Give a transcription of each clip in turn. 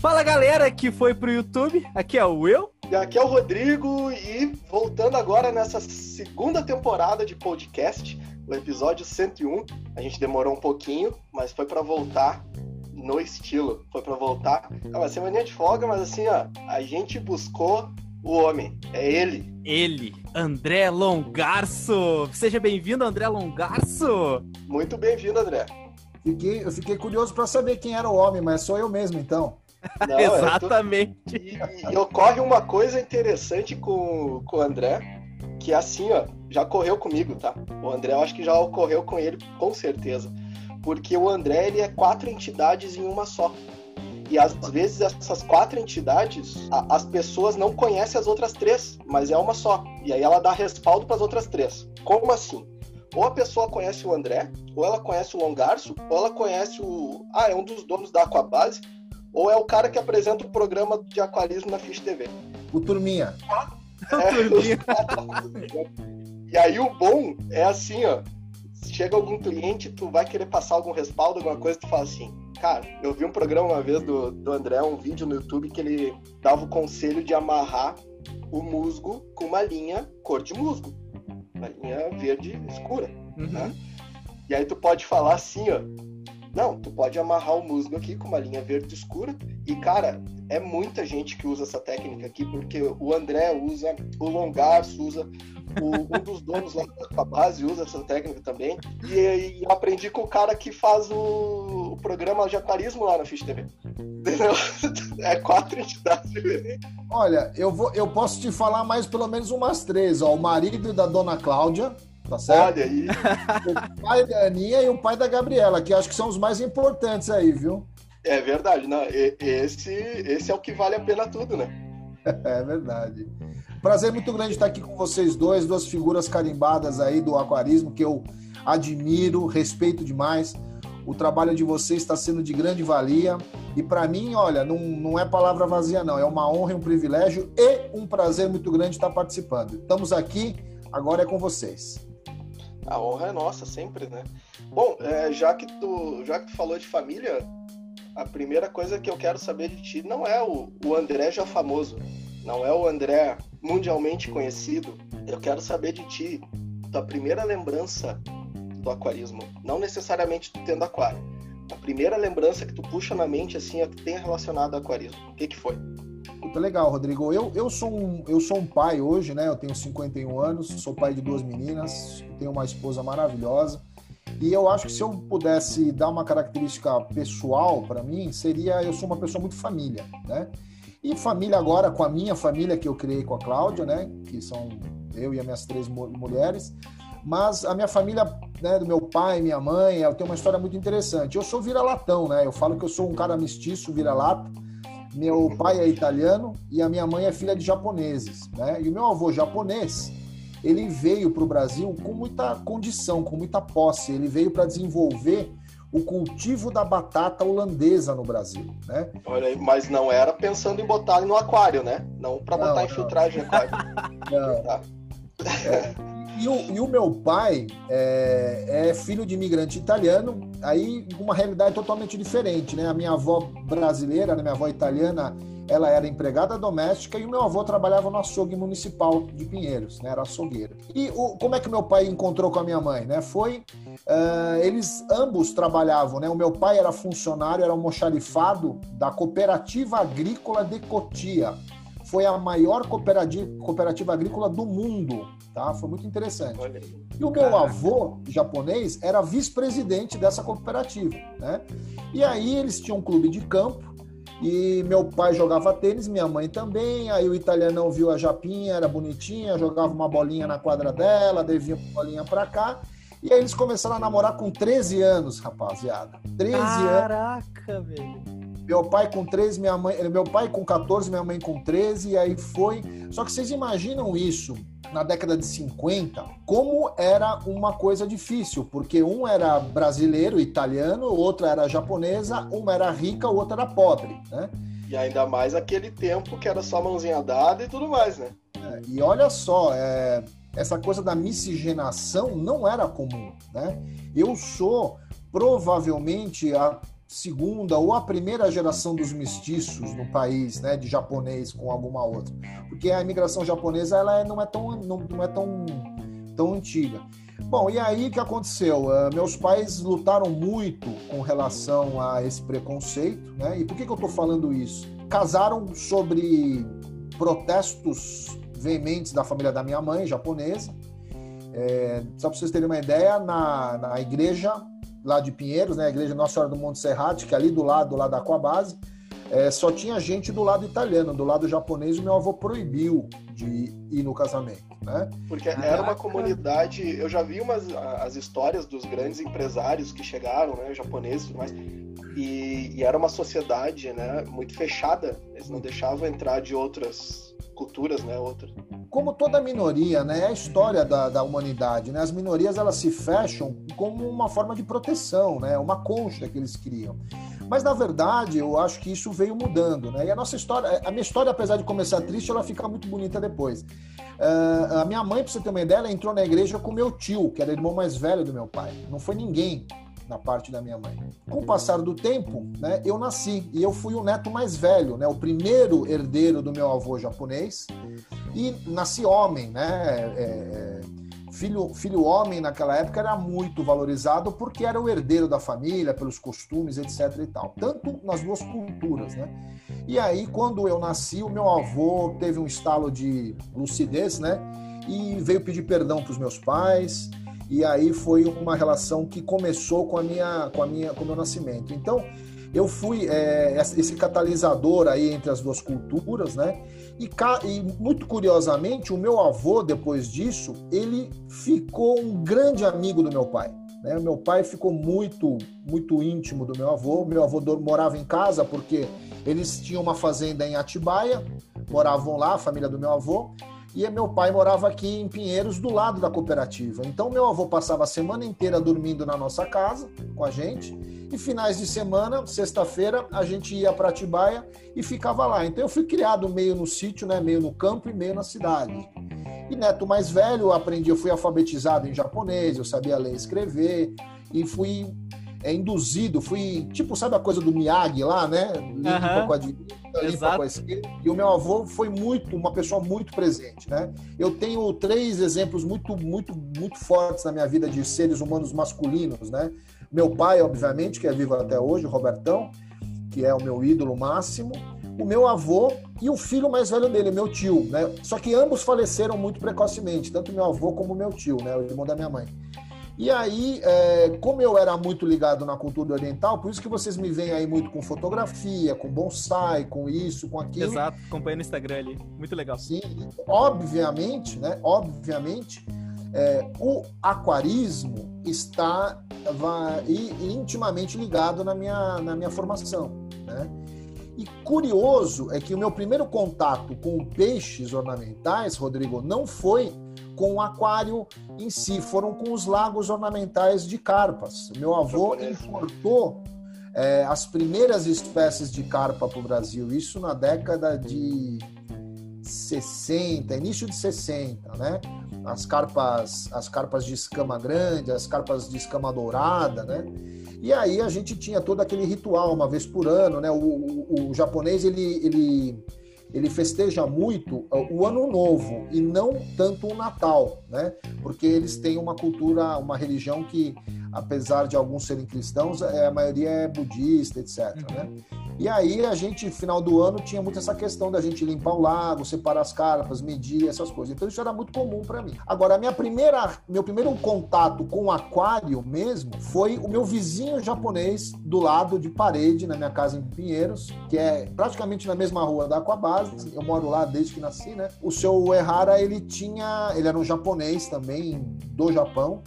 Fala galera que foi pro YouTube, aqui é o Will. E aqui é o Rodrigo, e voltando agora nessa segunda temporada de podcast, o episódio 101. A gente demorou um pouquinho, mas foi para voltar no estilo. Foi para voltar. É uma semana de folga, mas assim, ó, a gente buscou o homem. É ele. Ele, André Longarço. Seja bem-vindo, André Longarço. Muito bem-vindo, André. Fiquei, eu fiquei curioso para saber quem era o homem, mas sou eu mesmo, então. Não, Exatamente. Tô... E, e, ocorre uma coisa interessante com, com o André, que é assim, ó, já ocorreu comigo, tá? O André, eu acho que já ocorreu com ele, com certeza. Porque o André, ele é quatro entidades em uma só. E às vezes essas quatro entidades, a, as pessoas não conhecem as outras três, mas é uma só. E aí ela dá respaldo para as outras três. Como assim? Ou a pessoa conhece o André, ou ela conhece o Longarço, ou ela conhece o. Ah, é um dos donos da Aquabase, ou é o cara que apresenta o programa de aquarismo na Fish TV. O Turminha. É, Turminha. e aí o bom é assim, ó. Chega algum cliente, tu vai querer passar algum respaldo, alguma coisa, tu fala assim, cara, eu vi um programa uma vez do, do André, um vídeo no YouTube que ele dava o conselho de amarrar o musgo com uma linha cor de musgo. Uma linha verde escura. Uhum. Né? E aí tu pode falar assim, ó não, tu pode amarrar o musgo aqui com uma linha verde escura. E, cara, é muita gente que usa essa técnica aqui, porque o André usa, o Longarço usa, o, um dos donos lá da base usa essa técnica também. E, e aprendi com o cara que faz o, o programa de aquarismo lá na Fish TV. Entendeu? É quatro entidades diferentes. Olha, eu, vou, eu posso te falar mais pelo menos umas três. Ó, o marido da dona Cláudia, tá certo? Olha aí. O pai da Aninha e o pai da Gabriela, que acho que são os mais importantes aí, viu? É verdade, não, esse, esse é o que vale a pena tudo, né? É verdade. Prazer muito grande estar aqui com vocês dois, duas figuras carimbadas aí do aquarismo que eu admiro, respeito demais. O trabalho de vocês está sendo de grande valia. E para mim, olha, não, não é palavra vazia, não. É uma honra um privilégio e um prazer muito grande estar participando. Estamos aqui, agora é com vocês. A honra é nossa, sempre, né? Bom, é, já, que tu, já que tu falou de família, a primeira coisa que eu quero saber de ti não é o, o André já famoso, não é o André mundialmente conhecido. Eu quero saber de ti, tua primeira lembrança do aquarismo. Não necessariamente tu tendo aquário. A primeira lembrança que tu puxa na mente, assim, é que tem relacionado ao aquarismo. O que que foi? Puta, legal, Rodrigo. Eu, eu, sou um, eu sou um pai hoje, né? Eu tenho 51 anos, sou pai de duas meninas, tenho uma esposa maravilhosa. E eu acho que se eu pudesse dar uma característica pessoal para mim, seria eu sou uma pessoa muito família, né? E família agora com a minha família que eu criei com a Cláudia, né? Que são eu e as minhas três mulheres. Mas a minha família, né, do meu pai, minha mãe, eu tenho uma história muito interessante. Eu sou vira-latão, né? Eu falo que eu sou um cara mestiço, vira-lata meu pai é italiano e a minha mãe é filha de japoneses, né? E o meu avô japonês, ele veio para o Brasil com muita condição, com muita posse. Ele veio para desenvolver o cultivo da batata holandesa no Brasil, né? Olha aí, mas não era pensando em botar no aquário, né? Não para botar não, em filtragem aquário. Não. Tá. É. E o, e o, meu pai é, é, filho de imigrante italiano, aí uma realidade totalmente diferente, né? A minha avó brasileira, né? minha avó italiana, ela era empregada doméstica e o meu avô trabalhava no açougue municipal de Pinheiros, né? Era açougueiro. E o, como é que meu pai encontrou com a minha mãe, né? Foi, uh, eles ambos trabalhavam, né? O meu pai era funcionário, era almoxarifado da Cooperativa Agrícola de Cotia, foi a maior cooperativa, cooperativa agrícola do mundo, tá? Foi muito interessante. E o meu avô japonês era vice-presidente dessa cooperativa, né? E aí eles tinham um clube de campo e meu pai jogava tênis, minha mãe também. Aí o italianão viu a japinha, era bonitinha, jogava uma bolinha na quadra dela, devia uma bolinha para cá. E aí eles começaram a namorar com 13 anos, rapaziada. 13 Caraca, anos. Caraca, velho. Meu pai com 13, minha mãe, meu pai com 14, minha mãe com 13, e aí foi. Só que vocês imaginam isso na década de 50, como era uma coisa difícil, porque um era brasileiro, italiano, o outro era japonesa, uma era rica, o outro era pobre, né? E ainda mais aquele tempo que era só mãozinha dada e tudo mais, né? É, e olha só, é, essa coisa da miscigenação não era comum, né? Eu sou provavelmente a segunda ou a primeira geração dos mestiços no país, né, de japonês com alguma outra, porque a imigração japonesa ela é, não é tão não, não é tão tão antiga. Bom, e aí o que aconteceu? Uh, meus pais lutaram muito com relação a esse preconceito, né? E por que, que eu estou falando isso? Casaram sobre protestos veementes da família da minha mãe, japonesa. É, só para vocês terem uma ideia, na, na igreja lá de Pinheiros, né, a igreja Nossa Senhora do Monte Serrate, que é ali do lado, lá da Aquabase, é, só tinha gente do lado italiano, do lado japonês, o meu avô proibiu de ir no casamento, né? Porque era uma comunidade, eu já vi umas as histórias dos grandes empresários que chegaram, né, japoneses e tudo mais, e, e era uma sociedade, né, muito fechada, eles não deixavam entrar de outras culturas, né, outras. Como toda minoria, né, é a história da, da humanidade, né, as minorias elas se fecham como uma forma de proteção, né, uma concha que eles criam. Mas na verdade, eu acho que isso veio mudando, né? E a nossa história, a minha história, apesar de começar triste, ela fica muito bonita depois. Uh, a minha mãe, para você ter uma ideia, ela entrou na igreja com meu tio, que era irmão mais velho do meu pai. Não foi ninguém na parte da minha mãe. Com o passar do tempo, né, eu nasci e eu fui o neto mais velho, né, o primeiro herdeiro do meu avô japonês e nasci homem, né, é, é filho, filho homem naquela época era muito valorizado porque era o herdeiro da família, pelos costumes, etc e tal. Tanto nas duas culturas, né? E aí, quando eu nasci, o meu avô teve um estalo de lucidez, né? E veio pedir perdão para os meus pais. E aí foi uma relação que começou com a minha, com a minha, com o meu nascimento. Então, eu fui é, esse catalisador aí entre as duas culturas, né? E, e, muito curiosamente, o meu avô, depois disso, ele ficou um grande amigo do meu pai. Né? Meu pai ficou muito, muito íntimo do meu avô. Meu avô morava em casa porque eles tinham uma fazenda em Atibaia, moravam lá, a família do meu avô. E meu pai morava aqui em Pinheiros, do lado da cooperativa. Então, meu avô passava a semana inteira dormindo na nossa casa com a gente e finais de semana, sexta-feira, a gente ia para Atibaia e ficava lá. Então eu fui criado meio no sítio, né, meio no campo e meio na cidade. E neto mais velho, eu aprendi, eu fui alfabetizado em japonês, eu sabia ler e escrever e fui é, induzido, fui tipo, sabe a coisa do Miyagi lá, né? Limpa uhum. com a direita, limpa com a esquerda. E o meu avô foi muito, uma pessoa muito presente, né? Eu tenho três exemplos muito, muito, muito fortes na minha vida de seres humanos masculinos, né? Meu pai, obviamente, que é vivo até hoje, o Robertão, que é o meu ídolo máximo. O meu avô e o filho mais velho dele, meu tio, né? Só que ambos faleceram muito precocemente, tanto meu avô como meu tio, né? O irmão da minha mãe. E aí, é, como eu era muito ligado na cultura oriental, por isso que vocês me veem aí muito com fotografia, com bonsai, com isso, com aquilo. Exato, acompanha no Instagram ali. Muito legal. Sim, obviamente, né? Obviamente, é, o aquarismo está intimamente ligado na minha, na minha formação. Né? E curioso é que o meu primeiro contato com peixes ornamentais, Rodrigo, não foi com o aquário em si, foram com os lagos ornamentais de carpas. Meu avô importou é, as primeiras espécies de carpa para o Brasil, isso na década de 60, início de 60, né? As carpas, as carpas de escama grande, as carpas de escama dourada, né? E aí a gente tinha todo aquele ritual uma vez por ano, né? O, o, o japonês ele, ele ele festeja muito o ano novo e não tanto o Natal, né? Porque eles têm uma cultura, uma religião que, apesar de alguns serem cristãos, é, a maioria é budista, etc. Né? E aí a gente, final do ano, tinha muito essa questão da gente limpar o lago, separar as carpas, medir essas coisas. Então isso era muito comum para mim. Agora, minha primeira, meu primeiro contato com o aquário mesmo foi o meu vizinho japonês do lado de parede, na minha casa em Pinheiros, que é praticamente na mesma rua da Aquabase. Eu moro lá desde que nasci, né? O seu Errara, ele tinha, ele era um japonês também do Japão.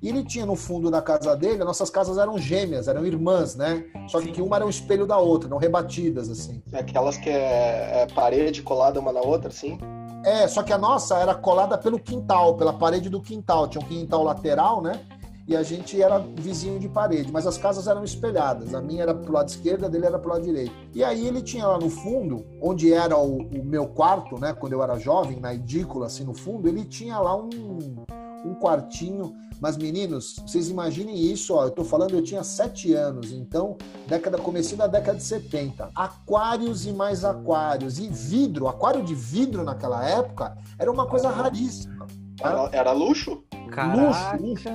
E ele tinha no fundo da casa dele, nossas casas eram gêmeas, eram irmãs, né? Só que uma era um espelho da outra, não rebatidas, assim. Aquelas que é, é parede colada uma na outra, assim? É, só que a nossa era colada pelo quintal, pela parede do quintal. Tinha um quintal lateral, né? E a gente era vizinho de parede, mas as casas eram espelhadas. A minha era pro lado esquerdo, a dele era pro lado direito. E aí ele tinha lá no fundo, onde era o, o meu quarto, né? Quando eu era jovem, na edícula, assim, no fundo, ele tinha lá um um quartinho. Mas, meninos, vocês imaginem isso, ó. Eu tô falando, eu tinha sete anos, então, década, comecinho da década de 70. Aquários e mais aquários. E vidro, aquário de vidro naquela época era uma coisa raríssima. Tá? Era, era luxo? Caraca. Luxo, luxo.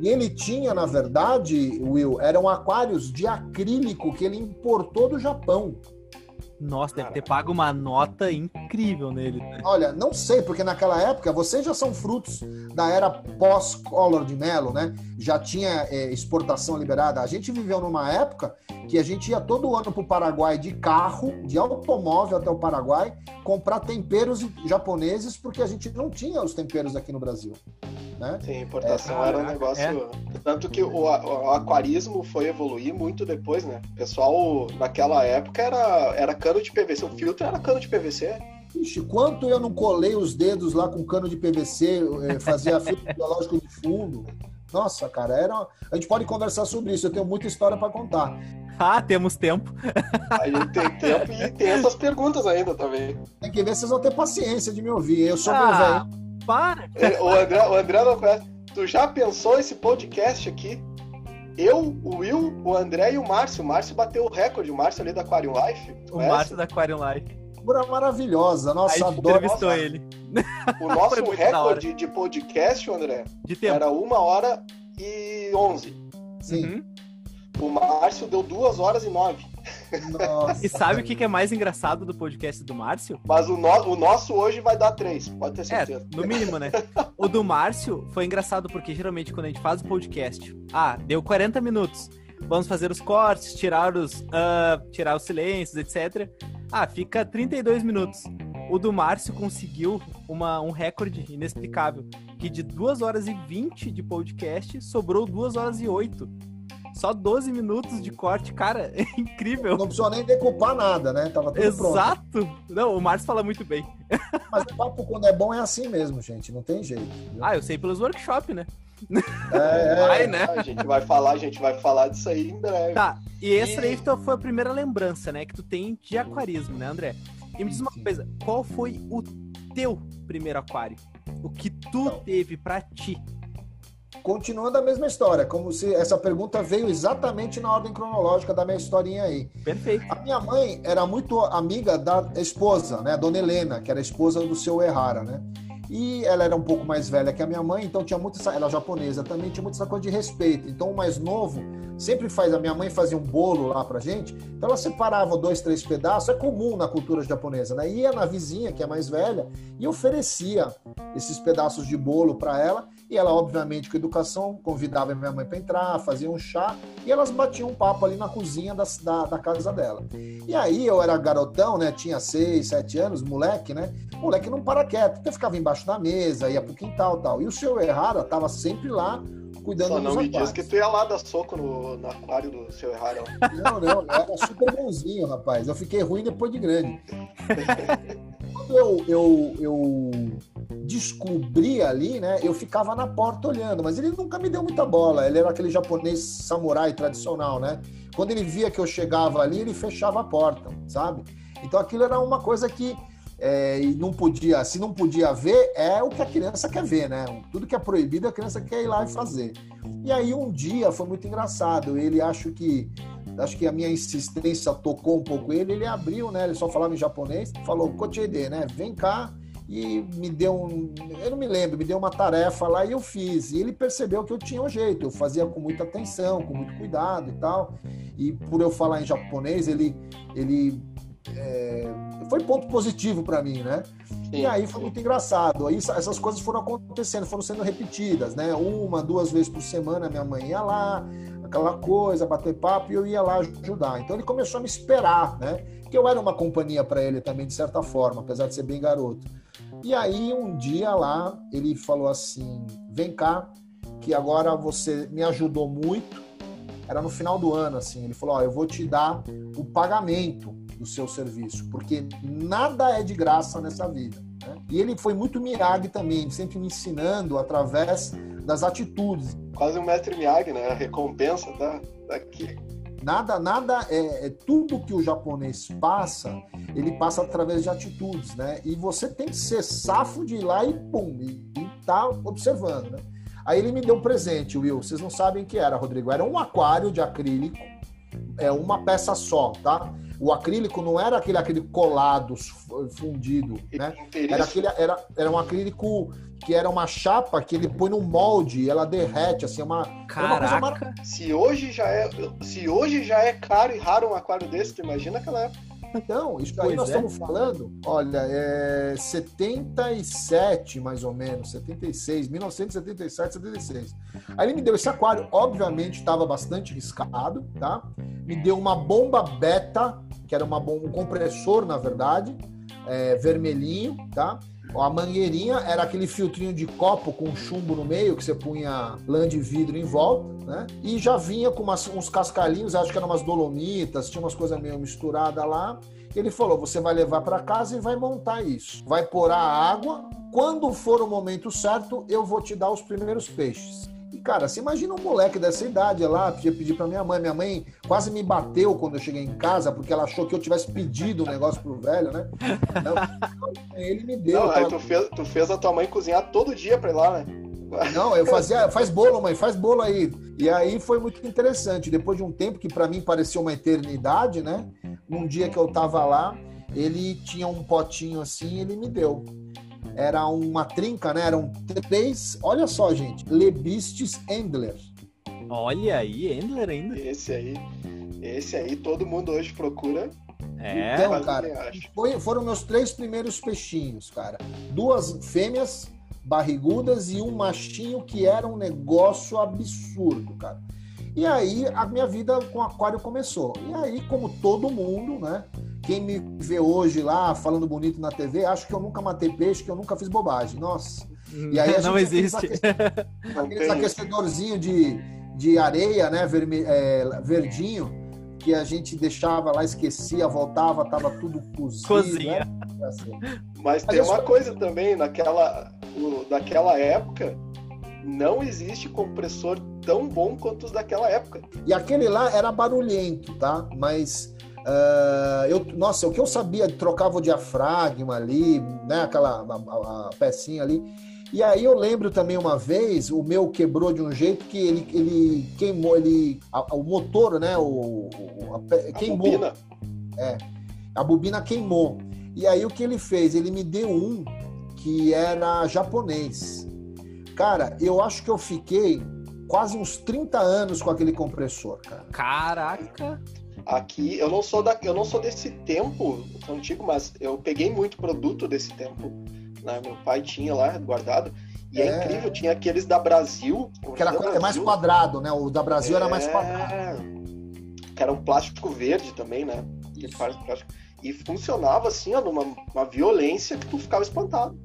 E ele tinha, na verdade, Will, eram aquários de acrílico que ele importou do Japão. Nossa, deve ter pago uma nota incrível nele. Né? Olha, não sei, porque naquela época vocês já são frutos da era pós-Collor de Mello, né? Já tinha é, exportação liberada. A gente viveu numa época que a gente ia todo ano para o Paraguai de carro, de automóvel até o Paraguai, comprar temperos japoneses, porque a gente não tinha os temperos aqui no Brasil. Né? Sim, importação é, era um negócio. É. Tanto que o, o, aquarismo foi evoluir muito depois, né? O pessoal naquela época era, era cano de PVC, o filtro era cano de PVC. Ixi, quanto eu não colei os dedos lá com cano de PVC, eh, fazia filtro biológico de fundo. Nossa, cara, era. A gente pode conversar sobre isso, eu tenho muita história para contar. Ah, temos tempo. A gente tem tempo e tem essas perguntas ainda também. Tem que ver se vocês vão ter paciência de me ouvir. Eu sou ah, meu velho. Para! O André, o André não conhece. Tu já pensou esse podcast aqui? Eu, o Will, o André e o Márcio. O Márcio bateu o recorde, o Márcio ali da Aquarium Life. O Márcio da Aquarium Life. Figura maravilhosa. Nossa, Aí adoro. entrevistou nossa, ele. O nosso recorde de podcast, André, de tempo. era uma hora e onze. Sim. Uhum. O Márcio deu duas horas e nove. Nossa. E sabe o que é mais engraçado do podcast do Márcio? Mas o, no, o nosso hoje vai dar três, pode ter é, certeza. É, no mínimo, né? o do Márcio foi engraçado porque geralmente quando a gente faz o podcast, ah, deu 40 minutos. Vamos fazer os cortes, tirar os, uh, tirar os silêncios, etc. Ah, fica 32 minutos. O do Márcio conseguiu uma, um recorde inexplicável, que de 2 horas e 20 de podcast sobrou 2 horas e 8. Só 12 minutos de corte, cara, é incrível. Não precisou nem decupar nada, né? Tava tudo Exato. pronto. Não, o Márcio fala muito bem. Mas o papo quando é bom é assim mesmo, gente. Não tem jeito. Viu? Ah, eu sei pelos workshops, né? É, é, vai, né? A gente vai falar, a gente vai falar disso aí em breve. Tá, e essa aí foi a primeira lembrança, né, que tu tem de aquarismo, né, André? E me diz uma coisa, qual foi o teu primeiro aquário? O que tu Não. teve para ti? Continuando a mesma história, como se essa pergunta veio exatamente na ordem cronológica da minha historinha aí. Perfeito. A minha mãe era muito amiga da esposa, né, Dona Helena, que era a esposa do seu Errara, né? E ela era um pouco mais velha que a minha mãe, então tinha muito essa, ela é japonesa também, tinha muito essa coisa de respeito. Então o mais novo sempre faz, a minha mãe fazia um bolo lá pra gente, então ela separava dois, três pedaços, é comum na cultura japonesa, né? Ia na vizinha, que é mais velha, e oferecia esses pedaços de bolo para ela, e ela, obviamente, com educação, convidava minha mãe para entrar, fazia um chá, e elas batiam um papo ali na cozinha da, da, da, casa dela. E aí eu era garotão, né? Tinha seis, sete anos, moleque, né? Moleque não para quieto, eu ficava embaixo da mesa, ia pro quintal tal. E o seu Errara tava sempre lá cuidando Só não me diz que tu ia lá dar soco no, no aquário do seu Errara. Não, não, era super bonzinho, rapaz. Eu fiquei ruim depois de grande. Quando eu, eu, eu descobri ali, né? Eu ficava na porta olhando, mas ele nunca me deu muita bola. Ele era aquele japonês samurai tradicional, né? Quando ele via que eu chegava ali, ele fechava a porta, sabe? Então aquilo era uma coisa que é, não podia, se não podia ver, é o que a criança quer ver, né? Tudo que é proibido, a criança quer ir lá e fazer. E aí um dia foi muito engraçado. Ele acho que acho que a minha insistência tocou um pouco ele, ele abriu, né? Ele só falava em japonês, falou, Kochede, né? Vem cá e me deu um, eu não me lembro, me deu uma tarefa lá e eu fiz. E ele percebeu que eu tinha um jeito, eu fazia com muita atenção, com muito cuidado e tal. E por eu falar em japonês, ele ele é, foi ponto positivo para mim, né? Sim, e aí foi muito engraçado. Aí essas coisas foram acontecendo, foram sendo repetidas, né? Uma, duas vezes por semana minha mãe ia lá, aquela coisa, bater papo, e eu ia lá ajudar. Então ele começou a me esperar, né? Que eu era uma companhia para ele também, de certa forma, apesar de ser bem garoto. E aí um dia lá, ele falou assim: vem cá, que agora você me ajudou muito. Era no final do ano, assim. Ele falou: ó, eu vou te dar o pagamento do seu serviço, porque nada é de graça nessa vida. E ele foi muito Miyagi também, sempre me ensinando através das atitudes. Quase um mestre Miyagi, né? A recompensa tá daqui. Nada, nada é, é, tudo que o japonês passa, ele passa através de atitudes, né? E você tem que ser safo de ir lá e pum, e, e tá observando, né? Aí ele me deu um presente, Will. Vocês não sabem o que era, Rodrigo. Era um aquário de acrílico, é uma peça só, tá? O acrílico não era aquele acrílico colado, fundido, né? Era, aquele, era, era um acrílico que era uma chapa que ele põe no molde e ela derrete, assim, uma. Caraca! Uma se, hoje já é, se hoje já é caro e raro um aquário desse, tu imagina aquela época. Então, isso aí nós é. estamos falando, olha, é 77 mais ou menos, 76, 1977, 76. Aí ele me deu esse aquário, obviamente estava bastante riscado, tá? Me deu uma bomba beta, que era uma bomba, um compressor, na verdade, é, vermelhinho, tá? A mangueirinha era aquele filtrinho de copo com chumbo no meio, que você punha lã de vidro em volta, né? E já vinha com umas, uns cascalhinhos, acho que eram umas dolomitas, tinha umas coisas meio misturadas lá. Ele falou: você vai levar para casa e vai montar isso. Vai pôr a água. Quando for o momento certo, eu vou te dar os primeiros peixes. E, cara, você imagina um moleque dessa idade lá, podia pedir pra minha mãe. Minha mãe quase me bateu quando eu cheguei em casa, porque ela achou que eu tivesse pedido um negócio pro velho, né? Então, ele me deu. Não, aí tu fez, tu fez a tua mãe cozinhar todo dia pra ir lá, né? Não, eu fazia, faz bolo, mãe, faz bolo aí. E aí foi muito interessante. Depois de um tempo que para mim parecia uma eternidade, né? Um dia que eu tava lá, ele tinha um potinho assim, ele me deu era uma trinca, né? Eram três, olha só, gente, Lebistes Endler. Olha aí, Endler ainda. Esse aí, esse aí todo mundo hoje procura. É, então, cara, foi, foram meus três primeiros peixinhos, cara. Duas fêmeas barrigudas e um machinho que era um negócio absurdo, cara. E aí a minha vida com aquário começou. E aí, como todo mundo, né? Quem me vê hoje lá falando bonito na TV, acho que eu nunca matei peixe, que eu nunca fiz bobagem. Nossa. E aí não existe. Aqueles aquecedorzinho de, de areia, né, verme, é, verdinho, que a gente deixava lá, esquecia, voltava, tava tudo cozido. Cozinha. Né? Assim. Mas, Mas tem uma só... coisa também, naquela, daquela época, não existe compressor tão bom quanto os daquela época. E aquele lá era barulhento, tá? Mas Uh, eu, nossa, o que eu sabia, trocava o diafragma ali, né, aquela a, a, a pecinha ali. E aí eu lembro também uma vez, o meu quebrou de um jeito que ele, ele queimou, ele, a, o motor, né, o, a, queimou. A bobina. É, a bobina queimou. E aí o que ele fez? Ele me deu um que era japonês. Cara, eu acho que eu fiquei quase uns 30 anos com aquele compressor, cara. Caraca! Aqui eu não sou da, eu não sou desse tempo antigo, mas eu peguei muito produto desse tempo. Né? Meu pai tinha lá guardado. E é, é incrível, tinha aqueles da Brasil. Que era Brasil, é mais quadrado, né? O da Brasil é, era mais é. quadrado. Que era um plástico verde também, né? E funcionava assim, ó, numa uma violência que tu ficava espantado.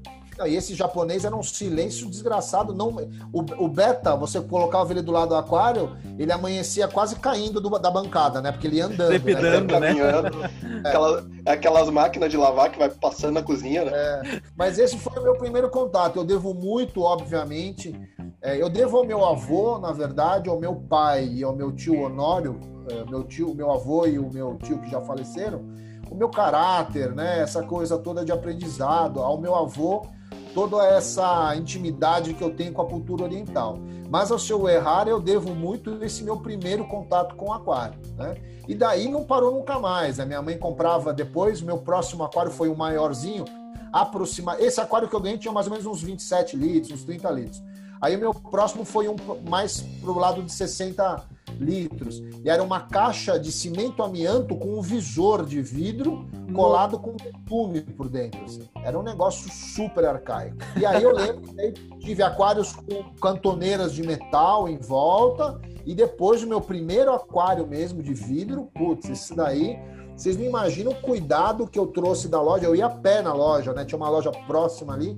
E esse japonês era um silêncio desgraçado. Não, o, o beta, você colocava ele do lado do aquário, ele amanhecia quase caindo do, da bancada, né? Porque ele ia andando. Trepidando, né? né? É. Aquela, aquelas máquinas de lavar que vai passando na cozinha, né? É. Mas esse foi o meu primeiro contato. Eu devo muito, obviamente. É, eu devo ao meu avô, na verdade, ao meu pai e ao meu tio Honório, é, meu tio, meu avô e o meu tio que já faleceram, o meu caráter, né? Essa coisa toda de aprendizado, ao meu avô toda essa intimidade que eu tenho com a cultura oriental. Mas ao seu errar, eu devo muito esse meu primeiro contato com o aquário. Né? E daí não parou nunca mais. A minha mãe comprava depois, meu próximo aquário foi um maiorzinho, aproxima... Esse aquário que eu ganhei tinha mais ou menos uns 27 litros, uns 30 litros. Aí o meu próximo foi um mais pro lado de 60 litros. E era uma caixa de cimento amianto com um visor de vidro colado com betume por dentro. Assim. Era um negócio super arcaico. E aí eu lembro que tive aquários com cantoneiras de metal em volta. E depois o meu primeiro aquário mesmo de vidro, putz, esse daí vocês não imaginam o cuidado que eu trouxe da loja. Eu ia a pé na loja, né? Tinha uma loja próxima ali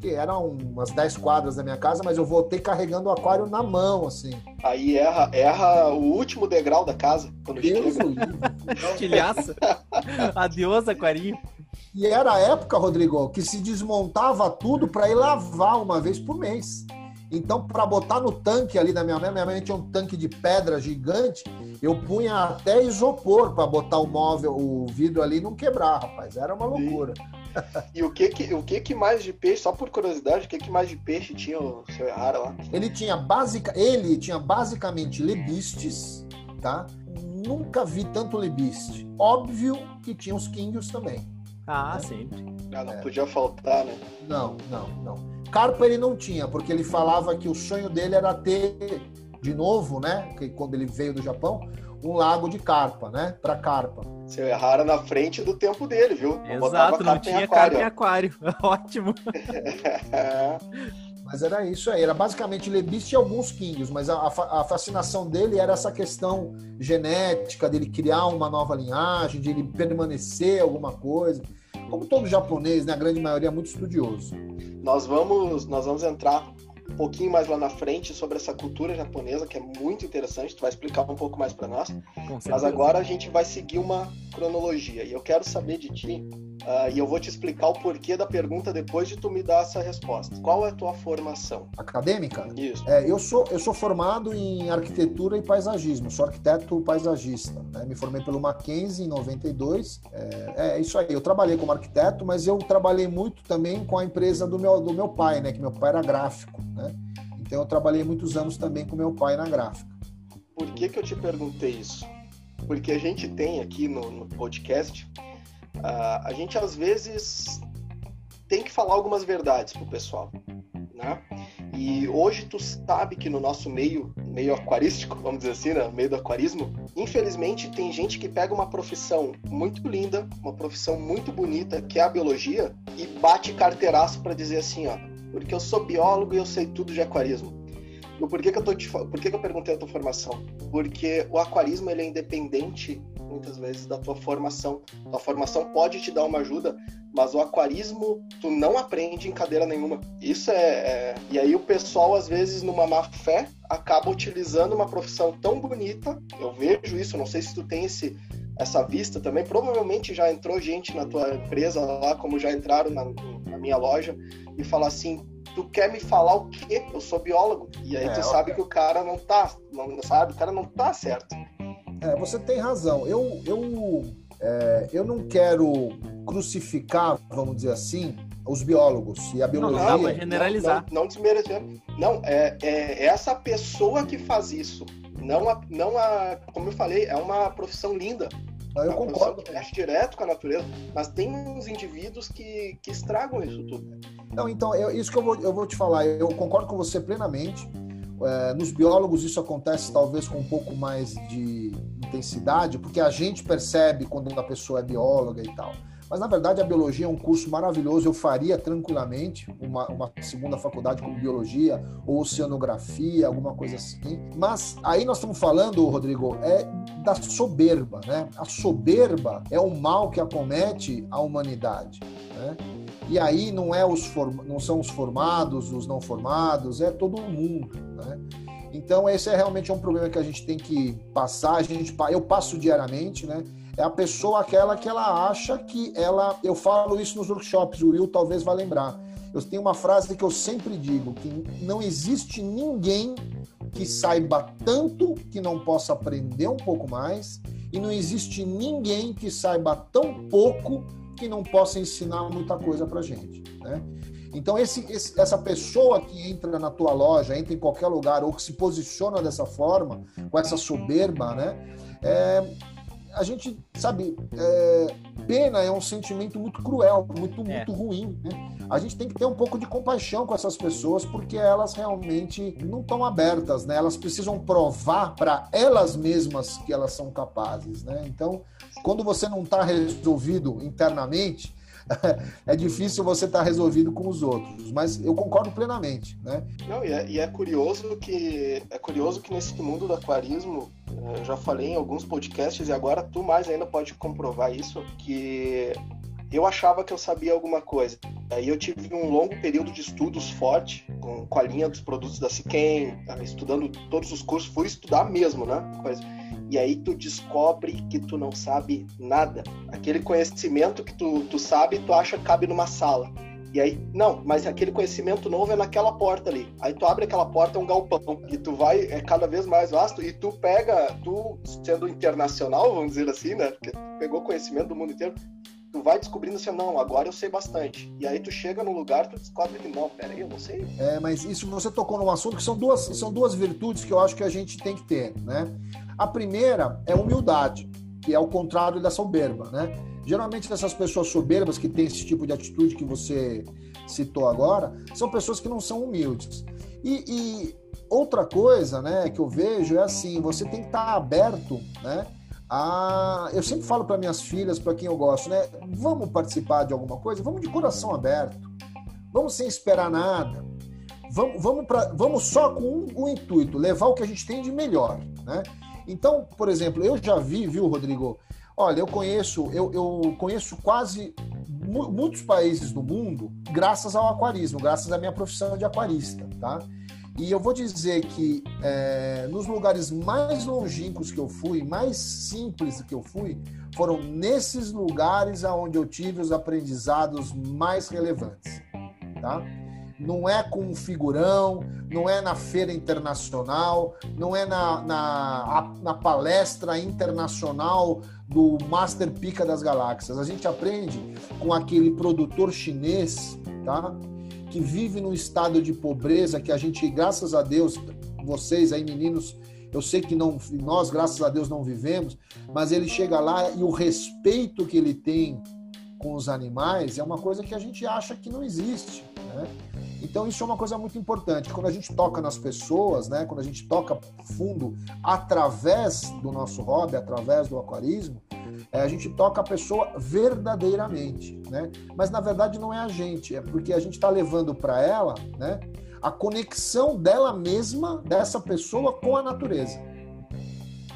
que eram umas 10 quadras da minha casa, mas eu voltei carregando o aquário na mão, assim. Aí erra, erra o último degrau da casa. Quando Deus Quilhaça. Adeus, aquarinho. E era a época, Rodrigo, que se desmontava tudo para ir lavar uma vez por mês. Então, para botar no tanque ali da minha mãe, minha mãe tinha um tanque de pedra gigante, eu punha até isopor para botar o móvel, o vidro ali e não quebrar, rapaz. Era uma loucura. E o que que, o que que mais de peixe, só por curiosidade, o que que mais de peixe tinha o seu Errara lá? Ele tinha, basic, ele tinha basicamente lebistes, tá? Nunca vi tanto lebiste. Óbvio que tinha os quinhos também. Ah, né? sempre. Ah, não é. podia faltar, né? Não, não, não. Carpa ele não tinha, porque ele falava que o sonho dele era ter, de novo, né? Que quando ele veio do Japão, um lago de carpa, né? Para carpa. Seu Errara na frente do tempo dele, viu? Exato, não tinha carpa em aquário. Ótimo. Mas era isso aí, era basicamente lebiste e alguns quinhos, mas a, a, fascinação dele era essa questão genética, dele criar uma nova linhagem, de ele permanecer alguma coisa. Como todo japonês, né, a grande maioria é muito estudioso. Nós vamos, nós vamos entrar um pouquinho mais lá na frente sobre essa cultura japonesa, que é muito interessante, tu vai explicar um pouco mais para nós. Mas agora a gente vai seguir uma cronologia e eu quero saber de ti Uh, e eu vou te explicar o porquê da pergunta depois de tu me dar essa resposta. Qual é a tua formação? Acadêmica? Isso. É, eu, sou, eu sou formado em arquitetura e paisagismo, sou arquiteto paisagista. Né? Me formei pelo Mackenzie em 92. É, é, isso aí, eu trabalhei como arquiteto, mas eu trabalhei muito também com a empresa do meu, do meu pai, né? que meu pai era gráfico. Né? Então eu trabalhei muitos anos também com meu pai na gráfica. Por que, que eu te perguntei isso? Porque a gente tem aqui no, no podcast Uh, a gente às vezes tem que falar algumas verdades pro pessoal, né? E hoje tu sabe que no nosso meio, meio aquarístico, vamos dizer assim, né? meio do aquarismo, infelizmente tem gente que pega uma profissão muito linda, uma profissão muito bonita, que é a biologia, e bate carteiraço para dizer assim, ó, porque eu sou biólogo e eu sei tudo de aquarismo. Por que, que eu tô te, por que, que eu perguntei a tua formação? Porque o aquarismo ele é independente muitas vezes da tua formação. Tua formação pode te dar uma ajuda, mas o aquarismo tu não aprende em cadeira nenhuma. Isso é, é... e aí o pessoal às vezes numa má fé acaba utilizando uma profissão tão bonita. Eu vejo isso, não sei se tu tem esse essa vista também. Provavelmente já entrou gente na tua empresa lá, como já entraram na, na minha loja e falar assim: tu quer me falar o quê? Eu sou biólogo. E aí é, tu sabe que o cara não tá, não sabe, o cara não tá certo. É, você tem razão. Eu, eu, é, eu não quero crucificar, vamos dizer assim, os biólogos e a biologia. Não, não generalizar. Não, não, não desmerecer. Não, é, é essa pessoa que faz isso. Não a, não a. Como eu falei, é uma profissão linda. Não, eu concordo. Que mexe direto com a natureza, mas tem uns indivíduos que, que estragam isso tudo. Não, então, eu, isso que eu vou, eu vou te falar, eu concordo com você plenamente. É, nos biólogos isso acontece talvez com um pouco mais de intensidade, porque a gente percebe quando a pessoa é bióloga e tal. Mas, na verdade, a biologia é um curso maravilhoso. Eu faria tranquilamente uma, uma, segunda faculdade como biologia ou oceanografia, alguma coisa assim. Mas aí nós estamos falando, Rodrigo, é da soberba, né? A soberba é o mal que acomete a humanidade, né? E aí não, é os não são os formados, os não formados, é todo mundo. Né? Então, esse é realmente um problema que a gente tem que passar. A gente, eu passo diariamente, né? É a pessoa aquela que ela acha que ela. Eu falo isso nos workshops, o Will talvez vá lembrar. Eu tenho uma frase que eu sempre digo: que não existe ninguém que saiba tanto que não possa aprender um pouco mais, e não existe ninguém que saiba tão pouco que não possa ensinar muita coisa para gente, né? Então esse, esse, essa pessoa que entra na tua loja, entra em qualquer lugar ou que se posiciona dessa forma, com essa soberba, né? É, a gente sabe, é, pena é um sentimento muito cruel, muito, é. muito ruim. Né? A gente tem que ter um pouco de compaixão com essas pessoas, porque elas realmente não estão abertas, né? Elas precisam provar para elas mesmas que elas são capazes, né? Então, quando você não está resolvido internamente, é difícil você estar tá resolvido com os outros, mas eu concordo plenamente, né? Não, e é, e é, curioso que é curioso que nesse mundo do aquarismo, eu já falei em alguns podcasts e agora tu mais ainda pode comprovar isso que eu achava que eu sabia alguma coisa. Aí eu tive um longo período de estudos forte com, com a linha dos produtos da Siquem, estudando todos os cursos, fui estudar mesmo, né? Coisa e aí tu descobre que tu não sabe nada. Aquele conhecimento que tu, tu sabe, tu acha que cabe numa sala. E aí, não, mas aquele conhecimento novo é naquela porta ali. Aí tu abre aquela porta, é um galpão. E tu vai, é cada vez mais vasto. E tu pega, tu sendo internacional, vamos dizer assim, né? Porque tu pegou conhecimento do mundo inteiro. Tu vai descobrindo assim, não, agora eu sei bastante. E aí tu chega no lugar, tu descobre que não, peraí, eu não sei. É, mas isso você tocou num assunto que são duas, são duas virtudes que eu acho que a gente tem que ter, né? A primeira é humildade, que é o contrário da soberba, né? Geralmente essas pessoas soberbas que têm esse tipo de atitude que você citou agora, são pessoas que não são humildes. E, e outra coisa, né, que eu vejo é assim, você tem que estar aberto, né, a... Eu sempre falo para minhas filhas, para quem eu gosto, né, vamos participar de alguma coisa, vamos de coração aberto, vamos sem esperar nada, vamos, vamos, pra, vamos só com um, um intuito, levar o que a gente tem de melhor, né? Então, por exemplo, eu já vi, viu, Rodrigo? Olha, eu conheço, eu, eu conheço quase muitos países do mundo graças ao aquarismo, graças à minha profissão de aquarista, tá? E eu vou dizer que é, nos lugares mais longínquos que eu fui, mais simples que eu fui, foram nesses lugares aonde eu tive os aprendizados mais relevantes, tá? Não é com um figurão, não é na feira internacional, não é na, na, na palestra internacional do Master Pica das Galáxias. A gente aprende com aquele produtor chinês, tá? Que vive num estado de pobreza que a gente, graças a Deus, vocês aí meninos, eu sei que não, nós, graças a Deus, não vivemos, mas ele chega lá e o respeito que ele tem com os animais é uma coisa que a gente acha que não existe, né? Então isso é uma coisa muito importante. Quando a gente toca nas pessoas, né, quando a gente toca fundo através do nosso hobby, através do aquarismo, é, a gente toca a pessoa verdadeiramente, né? Mas na verdade não é a gente, é porque a gente está levando para ela, né, a conexão dela mesma, dessa pessoa com a natureza.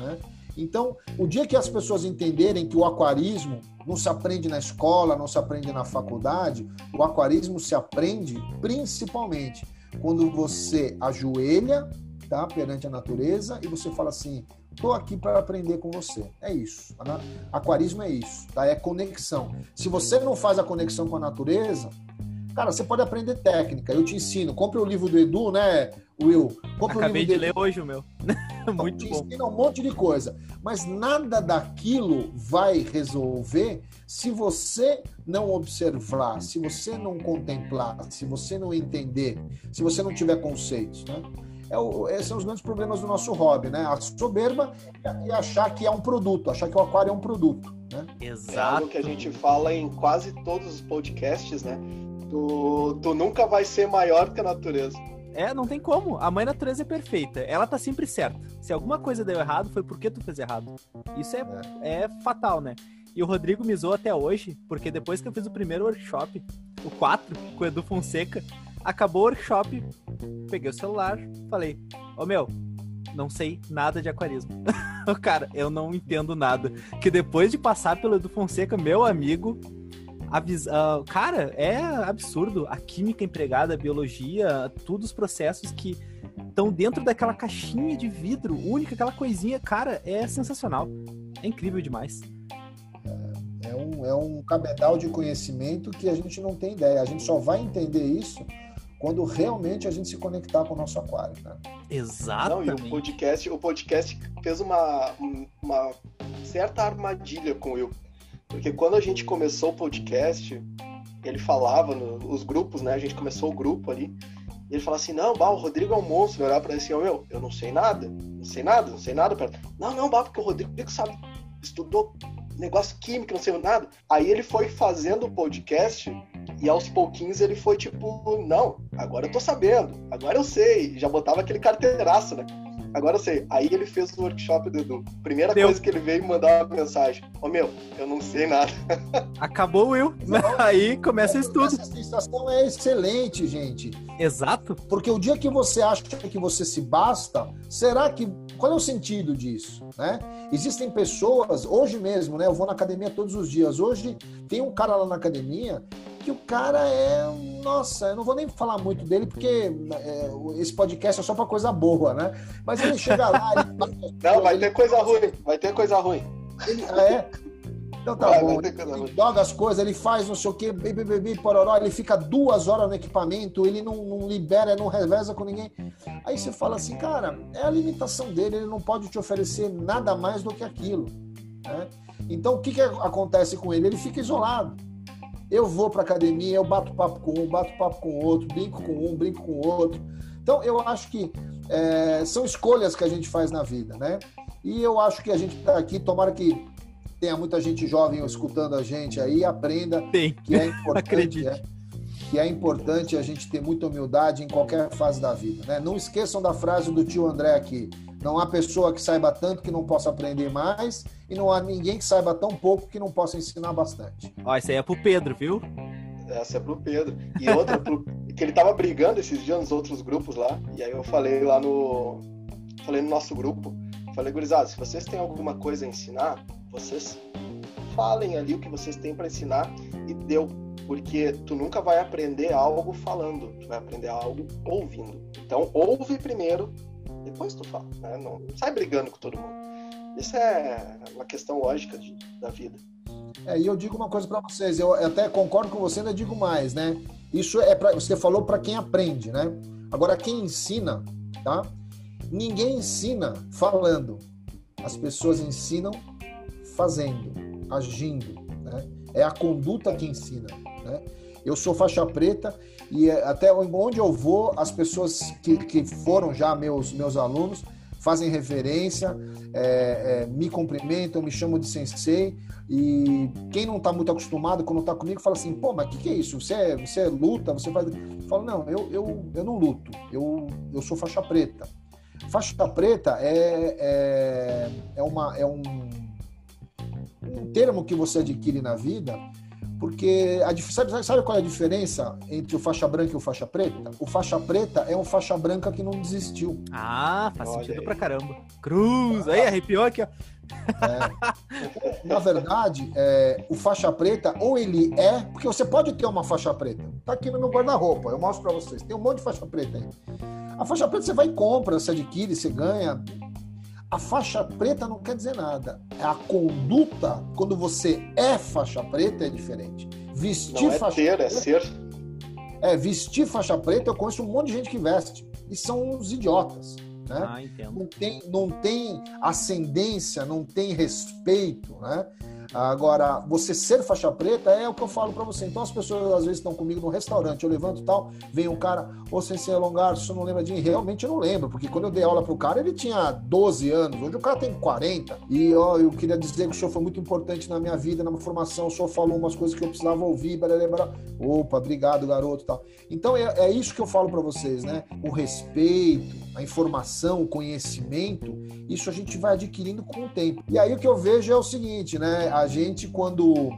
Né? Então, o dia que as pessoas entenderem que o aquarismo não se aprende na escola, não se aprende na faculdade, o aquarismo se aprende principalmente quando você ajoelha tá, perante a natureza e você fala assim: estou aqui para aprender com você. É isso. Aquarismo é isso, tá? É conexão. Se você não faz a conexão com a natureza, Cara, você pode aprender técnica, eu te ensino. Compre o livro do Edu, né, Will? Compre Acabei o livro de ler hoje o meu. Muito te bom. ensina um monte de coisa. Mas nada daquilo vai resolver se você não observar, se você não contemplar, se você não entender, se você não tiver conceitos, né? É o, esses são os grandes problemas do nosso hobby, né? A soberba e achar que é um produto, achar que o aquário é um produto. Né? Exato. É algo que a gente fala em quase todos os podcasts, né? Tu, tu nunca vai ser maior que a natureza. É, não tem como. A mãe natureza é perfeita. Ela tá sempre certa. Se alguma coisa deu errado, foi porque tu fez errado. Isso é, é. é fatal, né? E o Rodrigo me zoou até hoje, porque depois que eu fiz o primeiro workshop, o 4, com o Edu Fonseca, acabou o workshop, peguei o celular, falei, ô oh, meu, não sei nada de aquarismo. Cara, eu não entendo nada. Que depois de passar pelo Edu Fonseca, meu amigo, Uh, cara, é absurdo. A química empregada, a biologia, todos os processos que estão dentro daquela caixinha de vidro única, aquela coisinha, cara, é sensacional. É incrível demais. É, é um, é um cabedal de conhecimento que a gente não tem ideia. A gente só vai entender isso quando realmente a gente se conectar com o nosso aquário, né? Exatamente. Não, e o podcast, o podcast fez uma, uma certa armadilha com o Will. Porque quando a gente começou o podcast, ele falava nos grupos, né? A gente começou o grupo ali. E ele falava assim: Não, bah, o Rodrigo é um monstro. Eu olhava pra ele assim: oh, Meu, eu não sei nada, não sei nada, não sei nada. Pra... Não, não, bah, porque o Rodrigo sabe, estudou negócio químico, não sei nada. Aí ele foi fazendo o podcast e aos pouquinhos ele foi tipo: Não, agora eu tô sabendo, agora eu sei. Já botava aquele carteiraço, né? Agora eu sei. Aí ele fez o workshop do Edu. Primeira Deu. coisa que ele veio mandar uma mensagem: Ô oh, meu, eu não sei nada. Acabou o Will. Aí começa o estudo. Essa sensação é excelente, gente. Exato. Porque o dia que você acha que você se basta, será que. Qual é o sentido disso? Né? Existem pessoas, hoje mesmo, né? Eu vou na academia todos os dias. Hoje tem um cara lá na academia que o cara é. Nossa, eu não vou nem falar muito dele, porque é, esse podcast é só pra coisa boa, né? Mas ele chega lá. Ele... Não, vai ter coisa ruim, vai ter coisa ruim. Ele, é. Então tá vai, bom. Vai ele joga as coisas, ele faz não sei o quê, bebê, bebê, pororó, ele fica duas horas no equipamento, ele não, não libera, não reveza com ninguém. Aí você fala assim, cara, é a limitação dele, ele não pode te oferecer nada mais do que aquilo. Né? Então, o que, que acontece com ele? Ele fica isolado. Eu vou para academia, eu bato papo com um, bato papo com outro, brinco com um, brinco com outro. Então, eu acho que é, são escolhas que a gente faz na vida, né? E eu acho que a gente está aqui, tomara que tenha muita gente jovem escutando a gente aí, aprenda Tem. que é importante. É, que é importante a gente ter muita humildade em qualquer fase da vida. Né? Não esqueçam da frase do tio André aqui. Não há pessoa que saiba tanto que não possa aprender mais, e não há ninguém que saiba tão pouco que não possa ensinar bastante. Ó, isso aí é pro Pedro, viu? Essa é pro Pedro. E outra, pro... que ele tava brigando esses dias nos outros grupos lá, e aí eu falei lá no. Falei no nosso grupo, falei, gurizada, se vocês têm alguma coisa a ensinar, vocês falem ali o que vocês têm para ensinar e deu. Porque tu nunca vai aprender algo falando, tu vai aprender algo ouvindo. Então, ouve primeiro, depois tu fala. Né? Não, não sai brigando com todo mundo. Isso é uma questão lógica de, da vida. É, e eu digo uma coisa para vocês, eu até concordo com você, ainda digo mais, né? Isso é para você falou para quem aprende, né? Agora quem ensina, tá? Ninguém ensina falando. As pessoas ensinam fazendo, agindo, né? É a conduta que ensina, né? Eu sou faixa preta e até onde eu vou, as pessoas que, que foram já meus, meus alunos fazem referência, é, é, me cumprimentam, me chamam de sensei. E quem não está muito acostumado, quando está comigo, fala assim: pô, mas o que, que, é isso? Você, é, você luta? Você faz. Eu falo: não, eu, eu, eu não luto, eu, eu sou faixa preta. Faixa preta é, é, é, uma, é um, um termo que você adquire na vida porque a, sabe, sabe qual é a diferença entre o faixa branca e o faixa preta? O faixa preta é um faixa branca que não desistiu. Ah, faz Olha sentido aí. pra caramba. Cruz, aí arrepiou aqui, ó. É. Na verdade, é, o faixa preta, ou ele é, porque você pode ter uma faixa preta. Tá aqui no meu guarda-roupa, eu mostro para vocês. Tem um monte de faixa preta aí. A faixa preta você vai e compra, você adquire, você ganha. A faixa preta não quer dizer nada. A conduta, quando você é faixa preta, é diferente. Vestir não é faixa ter, é preta, é ser. É, vestir faixa preta, eu conheço um monte de gente que veste. E são uns idiotas. Né? Ah, entendo. Não tem, não tem ascendência, não tem respeito, né? Agora, você ser faixa preta é o que eu falo para você. Então, as pessoas às vezes estão comigo no restaurante, eu levanto tal, vem um cara, ô sem ser alongar, se não lembra de mim, realmente eu não lembro, porque quando eu dei aula pro cara, ele tinha 12 anos, hoje o cara tem 40. E ó, eu queria dizer que o senhor foi muito importante na minha vida, na minha formação, o senhor falou umas coisas que eu precisava ouvir, para lembrar. Opa, obrigado, garoto tal. Então, é, é isso que eu falo para vocês, né? O respeito, a informação, o conhecimento, isso a gente vai adquirindo com o tempo. E aí o que eu vejo é o seguinte, né? A gente quando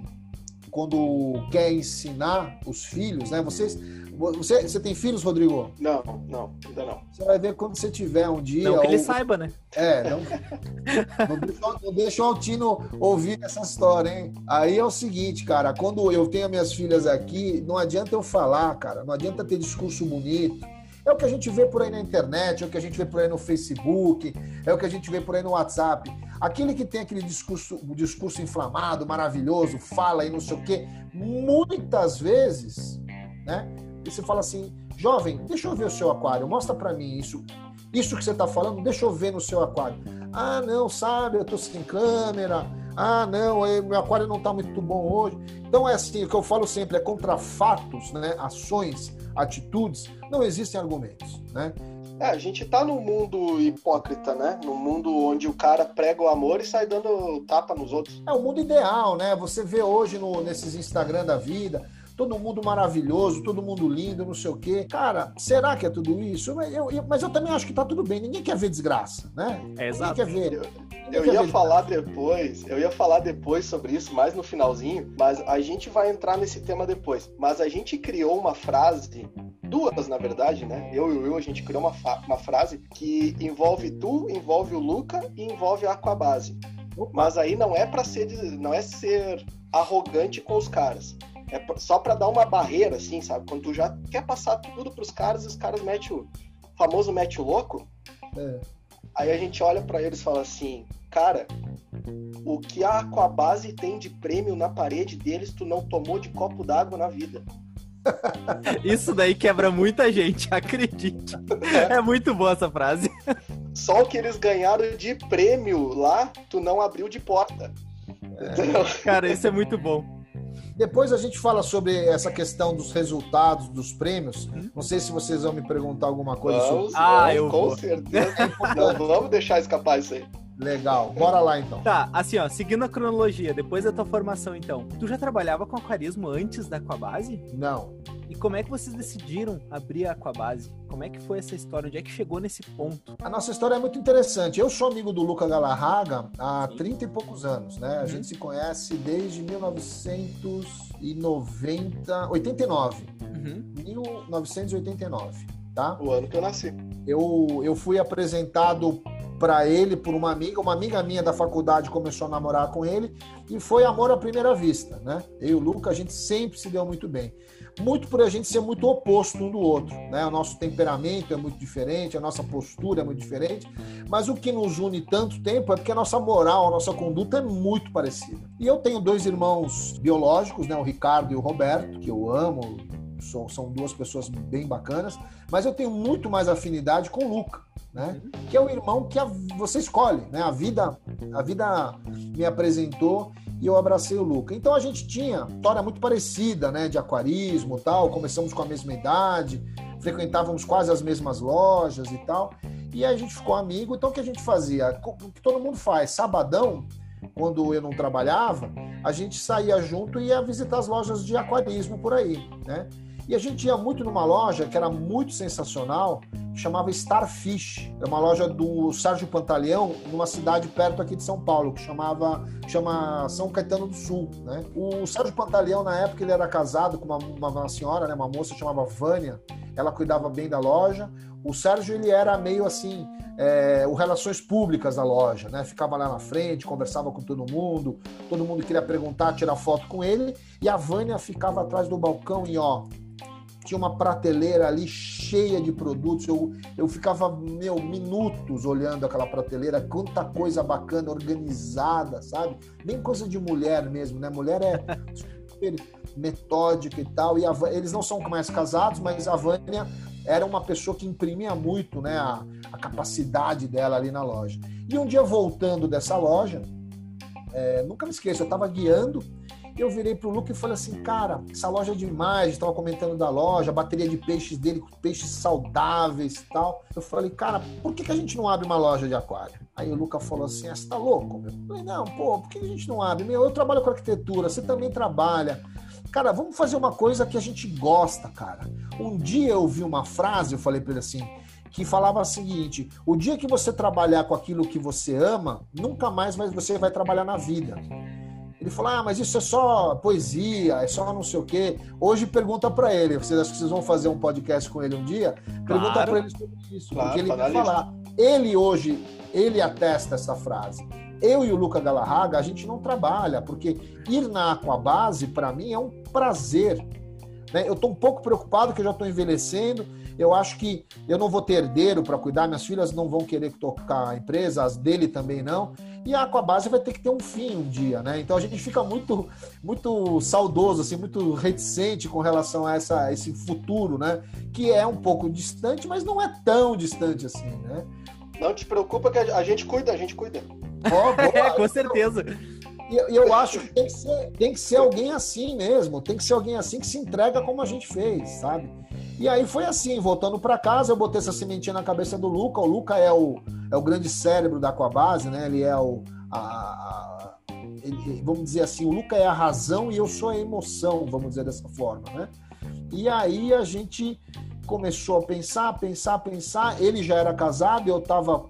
quando quer ensinar os filhos, né? Vocês você, você tem filhos, Rodrigo? Não, não, ainda não. Você vai ver quando você tiver um dia. Não que ele saiba, né? É, não, não, deixa, não deixa o Altino ouvir essa história, hein? Aí é o seguinte, cara, quando eu tenho minhas filhas aqui, não adianta eu falar, cara, não adianta ter discurso bonito é o que a gente vê por aí na internet, é o que a gente vê por aí no Facebook, é o que a gente vê por aí no WhatsApp. Aquele que tem aquele discurso, discurso inflamado, maravilhoso, fala e não sei o quê, muitas vezes, né? E você fala assim, jovem, deixa eu ver o seu aquário, mostra para mim isso. Isso que você está falando, deixa eu ver no seu aquário. Ah, não, sabe, eu tô sem câmera. Ah, não, meu aquário não está muito bom hoje. Então é assim, o que eu falo sempre é contra fatos, né? Ações atitudes, não existem argumentos, né? É, a gente tá num mundo hipócrita, né? Num mundo onde o cara prega o amor e sai dando tapa nos outros. É o mundo ideal, né? Você vê hoje no, nesses Instagram da vida, todo mundo maravilhoso, todo mundo lindo, não sei o quê. Cara, será que é tudo isso? Eu, eu, mas eu também acho que tá tudo bem. Ninguém quer ver desgraça, né? É, exato. Ninguém quer ver. Eu, eu ia falar depois, eu ia falar depois sobre isso, mais no finalzinho, mas a gente vai entrar nesse tema depois. Mas a gente criou uma frase duas, na verdade, né? Eu e o Will, a gente criou uma, uma frase que envolve tu, envolve o Luca e envolve a Aquabase. Mas aí não é para ser, não é ser arrogante com os caras. É só para dar uma barreira, assim, sabe? Quando tu já quer passar tudo pros caras e os caras metem o famoso mete o louco. É. Aí a gente olha para eles e fala assim, cara, o que a Aquabase tem de prêmio na parede deles, tu não tomou de copo d'água na vida. Isso daí quebra muita gente, acredite. É. é muito boa essa frase. Só o que eles ganharam de prêmio lá, tu não abriu de porta. É. Cara, isso é muito bom. Depois a gente fala sobre essa questão dos resultados dos prêmios. Não sei se vocês vão me perguntar alguma coisa vamos, sobre Ah, eu com vou. certeza. Não vamos deixar escapar isso aí. Legal, bora lá então. Tá, assim ó, seguindo a cronologia, depois da tua formação então, tu já trabalhava com aquarismo antes da Aquabase? Não. E como é que vocês decidiram abrir a Aquabase? Como é que foi essa história? Onde é que chegou nesse ponto? A nossa história é muito interessante. Eu sou amigo do Luca Galarraga há Sim. 30 e poucos anos, né? A uhum. gente se conhece desde 1990, 89. Uhum. 1989, tá? O ano que eu nasci. Eu, eu fui apresentado para ele por uma amiga. Uma amiga minha da faculdade começou a namorar com ele e foi amor à primeira vista, né? Eu e o Luca, a gente sempre se deu muito bem. Muito por a gente ser muito oposto um do outro, né? O nosso temperamento é muito diferente, a nossa postura é muito diferente, mas o que nos une tanto tempo é porque a nossa moral, a nossa conduta é muito parecida. E eu tenho dois irmãos biológicos, né? O Ricardo e o Roberto, que eu amo, são, são duas pessoas bem bacanas, mas eu tenho muito mais afinidade com o Luca né? Que é o irmão que a, você escolhe, né? A vida, a vida me apresentou e eu abracei o Luca. Então a gente tinha história muito parecida, né? De aquarismo, tal. Começamos com a mesma idade, frequentávamos quase as mesmas lojas e tal. E a gente ficou amigo. Então o que a gente fazia? O que todo mundo faz? Sabadão, quando eu não trabalhava, a gente saía junto e ia visitar as lojas de aquarismo por aí, né? E a gente ia muito numa loja que era muito sensacional, chamava Starfish. É uma loja do Sérgio Pantaleão, numa cidade perto aqui de São Paulo, que chamava chama São Caetano do Sul. Né? O Sérgio Pantaleão, na época, ele era casado com uma, uma, uma senhora, né, uma moça chamava Vânia. Ela cuidava bem da loja. O Sérgio, ele era meio assim, é, o relações públicas da loja, né? Ficava lá na frente, conversava com todo mundo, todo mundo queria perguntar, tirar foto com ele, e a Vânia ficava atrás do balcão e ó, tinha uma prateleira ali cheia de produtos. Eu, eu ficava, meu, minutos olhando aquela prateleira, quanta coisa bacana, organizada, sabe? Bem coisa de mulher mesmo, né? Mulher é super metódica e tal. E a, eles não são mais casados, mas a Vânia era uma pessoa que imprimia muito, né? A, a capacidade dela ali na loja. E um dia voltando dessa loja, é, nunca me esqueço, eu estava guiando eu virei pro Luke e falei assim, cara, essa loja é demais, estava comentando da loja, bateria de peixes dele, peixes saudáveis e tal. Eu falei, cara, por que, que a gente não abre uma loja de aquário? Aí o Luca falou assim, ah, você tá louco? Meu? Eu falei, não, pô, por que a gente não abre? Meu, eu trabalho com arquitetura, você também trabalha. Cara, vamos fazer uma coisa que a gente gosta, cara. Um dia eu vi uma frase, eu falei para ele assim, que falava o seguinte: o dia que você trabalhar com aquilo que você ama, nunca mais você vai trabalhar na vida. Ele falou: ah, mas isso é só poesia, é só não sei o quê. Hoje pergunta para ele, vocês acham que vocês vão fazer um podcast com ele um dia? Pergunta claro. para ele sobre isso, claro, porque ele vai falar. Ele hoje, ele atesta essa frase. Eu e o Luca Galarraga, a gente não trabalha, porque ir na Aquabase, para mim, é um prazer. Né? Eu estou um pouco preocupado que eu já estou envelhecendo. Eu acho que eu não vou ter herdeiro para cuidar, minhas filhas não vão querer tocar a empresa, as dele também não. E a Aquabase vai ter que ter um fim um dia, né? Então a gente fica muito, muito saudoso, assim, muito reticente com relação a, essa, esse futuro, né? Que é um pouco distante, mas não é tão distante assim, né? Não te preocupa que a gente cuida, a gente cuida. Oh, é, com certeza. E eu, acho que tem que, ser, tem que ser alguém assim mesmo, tem que ser alguém assim que se entrega como a gente fez, sabe? E aí foi assim, voltando para casa, eu botei essa sementinha na cabeça do Luca. O Luca é o, é o grande cérebro da Aquabase, né? Ele é o. A, a, ele, vamos dizer assim, o Luca é a razão e eu sou a emoção, vamos dizer dessa forma, né? E aí a gente começou a pensar, pensar, pensar. Ele já era casado, eu estava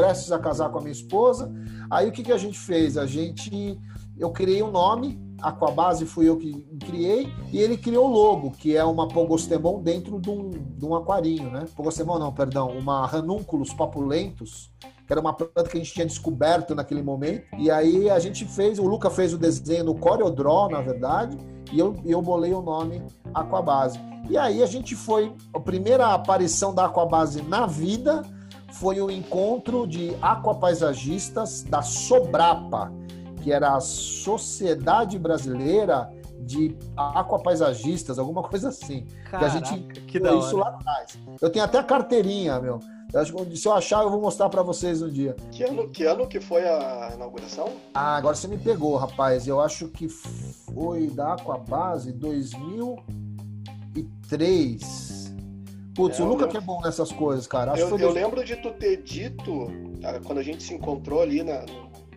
prestes a casar com a minha esposa. Aí o que, que a gente fez? A gente. Eu criei um nome Aquabase fui eu que criei, e ele criou o logo, que é uma Pogostemon dentro de um, de um aquarinho, né? Pogostemon não, perdão, uma Ranunculus papulentus, que era uma planta que a gente tinha descoberto naquele momento. E aí a gente fez, o Luca fez o desenho no CorelDRAW, na verdade, e eu, eu bolei o nome Aquabase. E aí a gente foi, a primeira aparição da Aquabase na vida foi o encontro de aquapaisagistas da Sobrapa, que era a Sociedade Brasileira de aquapaisagistas, alguma coisa assim. Caraca, que a gente que da isso lá atrás. Eu tenho até a carteirinha, meu. Eu acho que se eu achar, eu vou mostrar para vocês um dia. Que ano, que ano que foi a inauguração? Ah, agora você me pegou, rapaz. Eu acho que foi da Aquabase 2003. Putz, é, o Luca que é bom nessas coisas, cara. Acho eu, eu lembro de tu ter dito, quando a gente se encontrou ali na,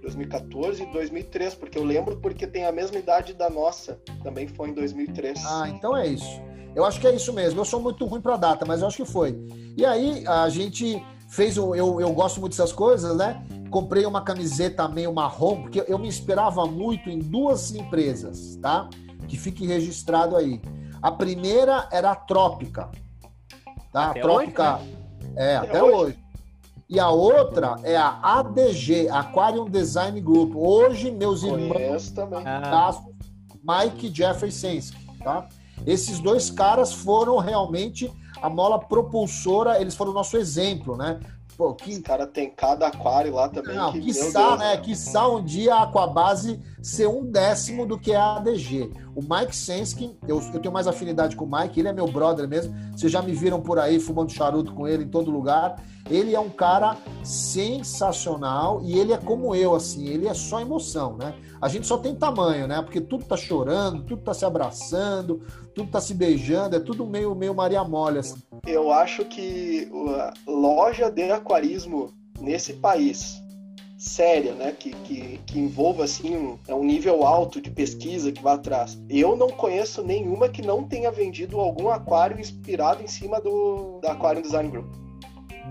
2014 e 2003, porque eu lembro porque tem a mesma idade da nossa, também foi em 2003. Ah, então é isso. Eu acho que é isso mesmo. Eu sou muito ruim para data, mas eu acho que foi. E aí a gente fez o. Eu, eu gosto muito dessas coisas, né? Comprei uma camiseta meio marrom, porque eu me esperava muito em duas empresas, tá? Que fique registrado aí. A primeira era a Trópica. Tá? Até a Trópica. Hoje, né? É, até, até hoje. hoje. E a outra é a ADG, Aquarium Design Group. Hoje, meus irmãos, também. Ah. Mike Jeffrey Sensky, tá? Esses dois caras foram realmente a mola propulsora, eles foram o nosso exemplo, né? Pô, que... Os caras tem cada aquário lá também. Não, que, quiçá, né? Quiçá um dia a Aquabase ser um décimo do que é a ADG. O Mike Senskin, eu, eu tenho mais afinidade com o Mike, ele é meu brother mesmo. Vocês já me viram por aí fumando charuto com ele em todo lugar. Ele é um cara sensacional e ele é como eu, assim, ele é só emoção, né? A gente só tem tamanho, né? Porque tudo tá chorando, tudo tá se abraçando, tudo tá se beijando, é tudo meio, meio Maria Mole, assim. Eu acho que a loja de aquarismo nesse país séria, né, que, que, que envolva assim um, é um nível alto de pesquisa que vai atrás. Eu não conheço nenhuma que não tenha vendido algum aquário inspirado em cima do da Aquarium Design Group.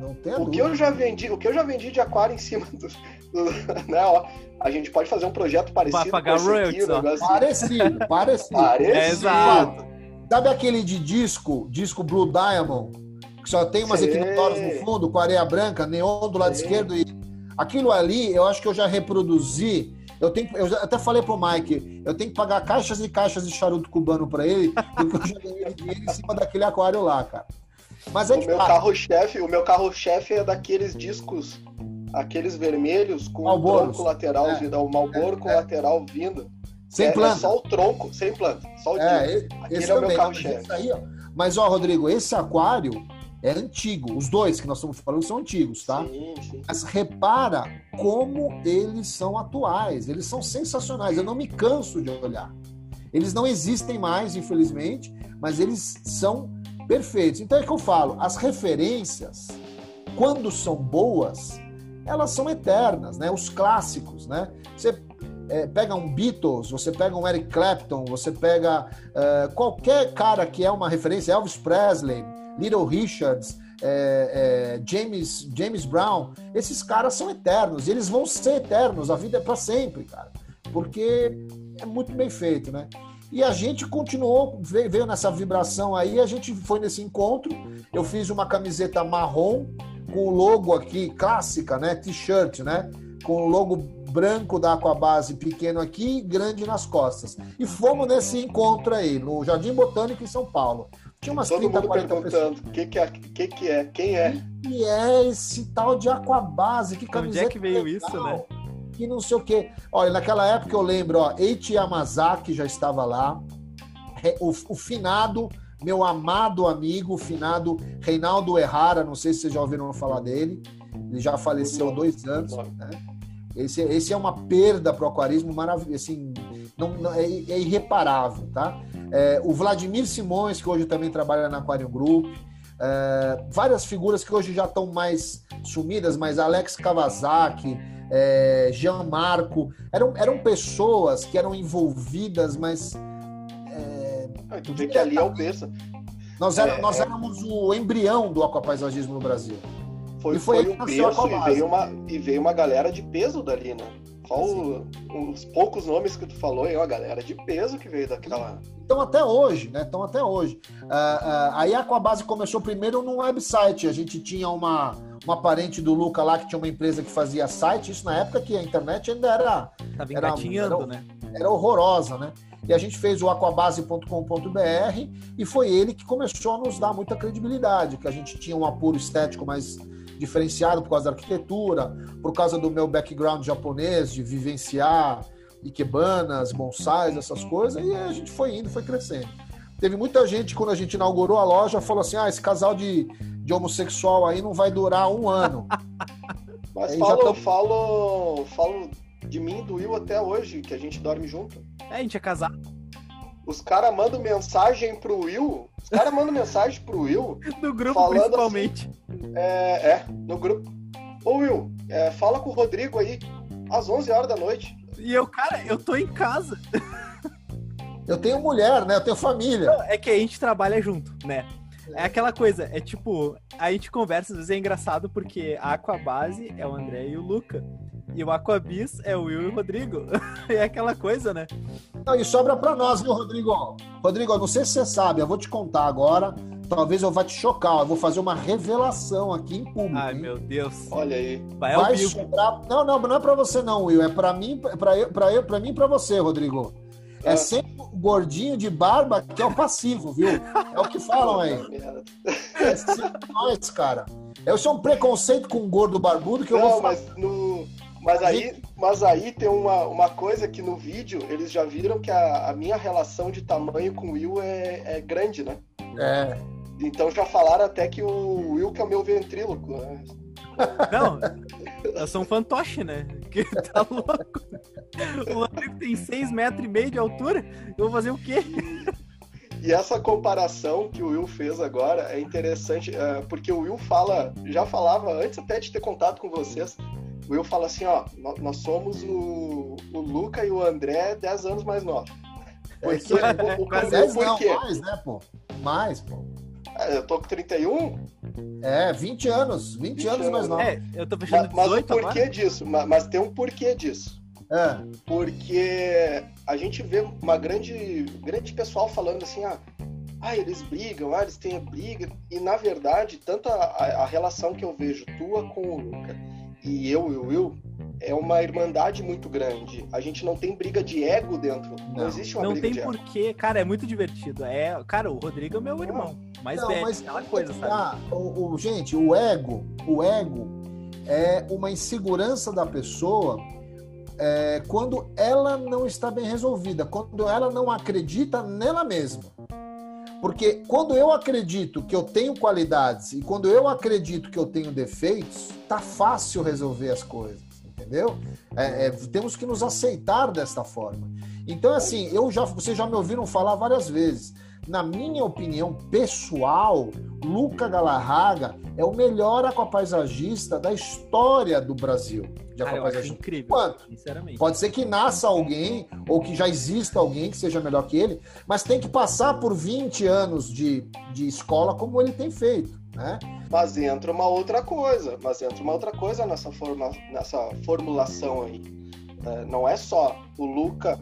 Não tem o que eu já vendi, o que eu já vendi de aquário em cima do, do né, ó, a gente pode fazer um projeto parecido Pra pagar royalties, assim. Parecido, parecido. parecido. É, exato. Sabe aquele de disco, disco Blue Diamond, que só tem umas equinotórias no fundo, com areia branca, neon do lado esquerdo e aquilo ali, eu acho que eu já reproduzi eu, tenho, eu até falei pro Mike, eu tenho que pagar caixas e caixas de charuto cubano para ele, porque eu já ganhei dinheiro em cima daquele aquário lá, cara. Mas é o meu carro-chefe, o meu carro-chefe é daqueles discos, aqueles vermelhos com o tronco lateral, é. vindo, o Malboro é, com é. lateral vindo. Sem é, planta. É só o tronco, sem planta, só o é, disco. Aquele é o meu carro-chefe. Mas, ó, Rodrigo, esse aquário é antigo. Os dois que nós estamos falando são antigos, tá? Sim, sim. Mas repara como eles são atuais. Eles são sensacionais. Eu não me canso de olhar. Eles não existem mais, infelizmente, mas eles são perfeitos. Então é que eu falo, as referências, quando são boas, elas são eternas, né? Os clássicos, né? Você é, pega um Beatles, você pega um Eric Clapton, você pega é, qualquer cara que é uma referência, Elvis Presley, Little Richards, é, é, James, James Brown, esses caras são eternos, eles vão ser eternos, a vida é para sempre, cara, porque é muito bem feito, né? E a gente continuou, veio nessa vibração aí, a gente foi nesse encontro. Eu fiz uma camiseta marrom com o logo aqui, clássica, né? T-shirt, né? Com o logo branco da Aquabase pequeno aqui e grande nas costas. E fomos nesse encontro aí, no Jardim Botânico em São Paulo. Tinha umas Todo 30, mundo 40 perguntando o que, que, é, que, que é, quem é? Que é esse tal de Aquabase? Que camiseta Onde é que veio legal. isso, né? que não sei o quê. Olha, naquela época eu lembro, ó, Eiichi Yamazaki já estava lá, o, o finado, meu amado amigo, o finado Reinaldo Errara, não sei se vocês já ouviram falar dele, ele já faleceu há dois anos, né? Esse, esse é uma perda para o aquarismo maravilhoso, assim, não, não é, é, irreparável, tá? É, o Vladimir Simões, que hoje também trabalha na Aquarium Group, é, várias figuras que hoje já estão mais sumidas, mas Alex Kawasaki, é, Jean Marco, eram, eram pessoas que eram envolvidas, mas. É, ah, tu vê que ali é o berço. Nós, era, é, nós é. éramos o embrião do aquapaisagismo no Brasil. Foi, e foi, foi o berço e veio, uma, e veio uma galera de peso dali, né? Só o, os poucos nomes que tu falou aí, ó, a galera de peso que veio daquela. Então até hoje, né? Então até hoje. Uh, uh, aí a Aquabase começou primeiro num website. A gente tinha uma, uma parente do Luca lá que tinha uma empresa que fazia site, isso na época que a internet ainda era. Tava engatinhando, era, né? Era horrorosa, né? E a gente fez o aquabase.com.br e foi ele que começou a nos dar muita credibilidade, que a gente tinha um apuro estético mais diferenciado por causa da arquitetura, por causa do meu background japonês, de vivenciar ikebanas, bonsais, essas coisas, e a gente foi indo, foi crescendo. Teve muita gente, quando a gente inaugurou a loja, falou assim: ah, esse casal de, de homossexual aí não vai durar um ano. Mas falo, tô... falo, falo de mim e do Will até hoje, que a gente dorme junto. É, a gente é casado. Os caras mandam mensagem pro Will. Os caras mandam mensagem pro Will. No grupo, principalmente. Assim, é, é, no grupo. Ô Will, é, fala com o Rodrigo aí, às 11 horas da noite. E eu, cara, eu tô em casa. Eu tenho mulher, né? Eu tenho família. Não, é que a gente trabalha junto, né? É aquela coisa, é tipo, a gente conversa, às vezes é engraçado porque a Aquabase é o André e o Luca. E o Aquabis é o Will e o Rodrigo. é aquela coisa, né? Não, e sobra pra nós, viu, Rodrigo? Rodrigo, não sei se você sabe, eu vou te contar agora. Talvez eu vá te chocar, eu vou fazer uma revelação aqui em público. Ai, hein? meu Deus. Olha aí. Vai, Vai sobrar. Não, não, não é pra você, não, Will. É pra mim, pra, eu, pra, eu, pra mim e pra você, Rodrigo. É, é sempre o gordinho de barba que é o passivo, viu? É o que falam aí. É sempre nós, cara. Isso é um preconceito com um gordo barbudo que eu não, vou falar. Mas no mas aí, mas aí tem uma, uma coisa que no vídeo eles já viram que a, a minha relação de tamanho com o Will é, é grande, né? É. Então já falaram até que o Will que é o meu ventríloco, né? Não, eu sou um fantoche, né? Que tá louco. O Rodrigo tem 6 metros e meio de altura. Eu vou fazer o quê? E essa comparação que o Will fez agora é interessante, é, porque o Will fala, já falava antes até de ter contato com vocês, o Will fala assim, ó, nós somos o, o Luca e o André 10 anos mais novos. Porque, é, o, o, o, 10 por quê? mais, né, pô? Mais, pô. É, eu tô com 31? É, 20 anos. 20, 20 anos, mais novo. É, eu tô fechando mas, mas o porquê agora? disso? Mas, mas, tem um porquê disso. É. Porque a gente vê uma grande, grande pessoal falando assim, ah, ah, eles brigam, ah, eles têm briga. E na verdade, tanto a, a, a relação que eu vejo tua com o Luca e eu e o Will é uma irmandade muito grande. A gente não tem briga de ego dentro. Não, não existe uma não briga de ego. Não tem porquê. Cara, é muito divertido. É, cara, o Rodrigo é meu não. irmão. Mais não, velho, mas aquela coisa, sabe? Ah, o, o, gente, o ego, o ego é uma insegurança da pessoa é, quando ela não está bem resolvida, quando ela não acredita nela mesma. Porque quando eu acredito que eu tenho qualidades e quando eu acredito que eu tenho defeitos, tá fácil resolver as coisas, entendeu? É, é, temos que nos aceitar desta forma. Então, assim, eu já, vocês já me ouviram falar várias vezes. Na minha opinião pessoal, Luca Galarraga é o melhor aquapaisagista da história do Brasil. De Cara, incrível, Quanto? sinceramente. Pode ser que nasça alguém, ou que já exista alguém que seja melhor que ele, mas tem que passar por 20 anos de, de escola como ele tem feito, né? Mas entra uma outra coisa, mas entra uma outra coisa nessa, forma, nessa formulação aí. É, não é só o Luca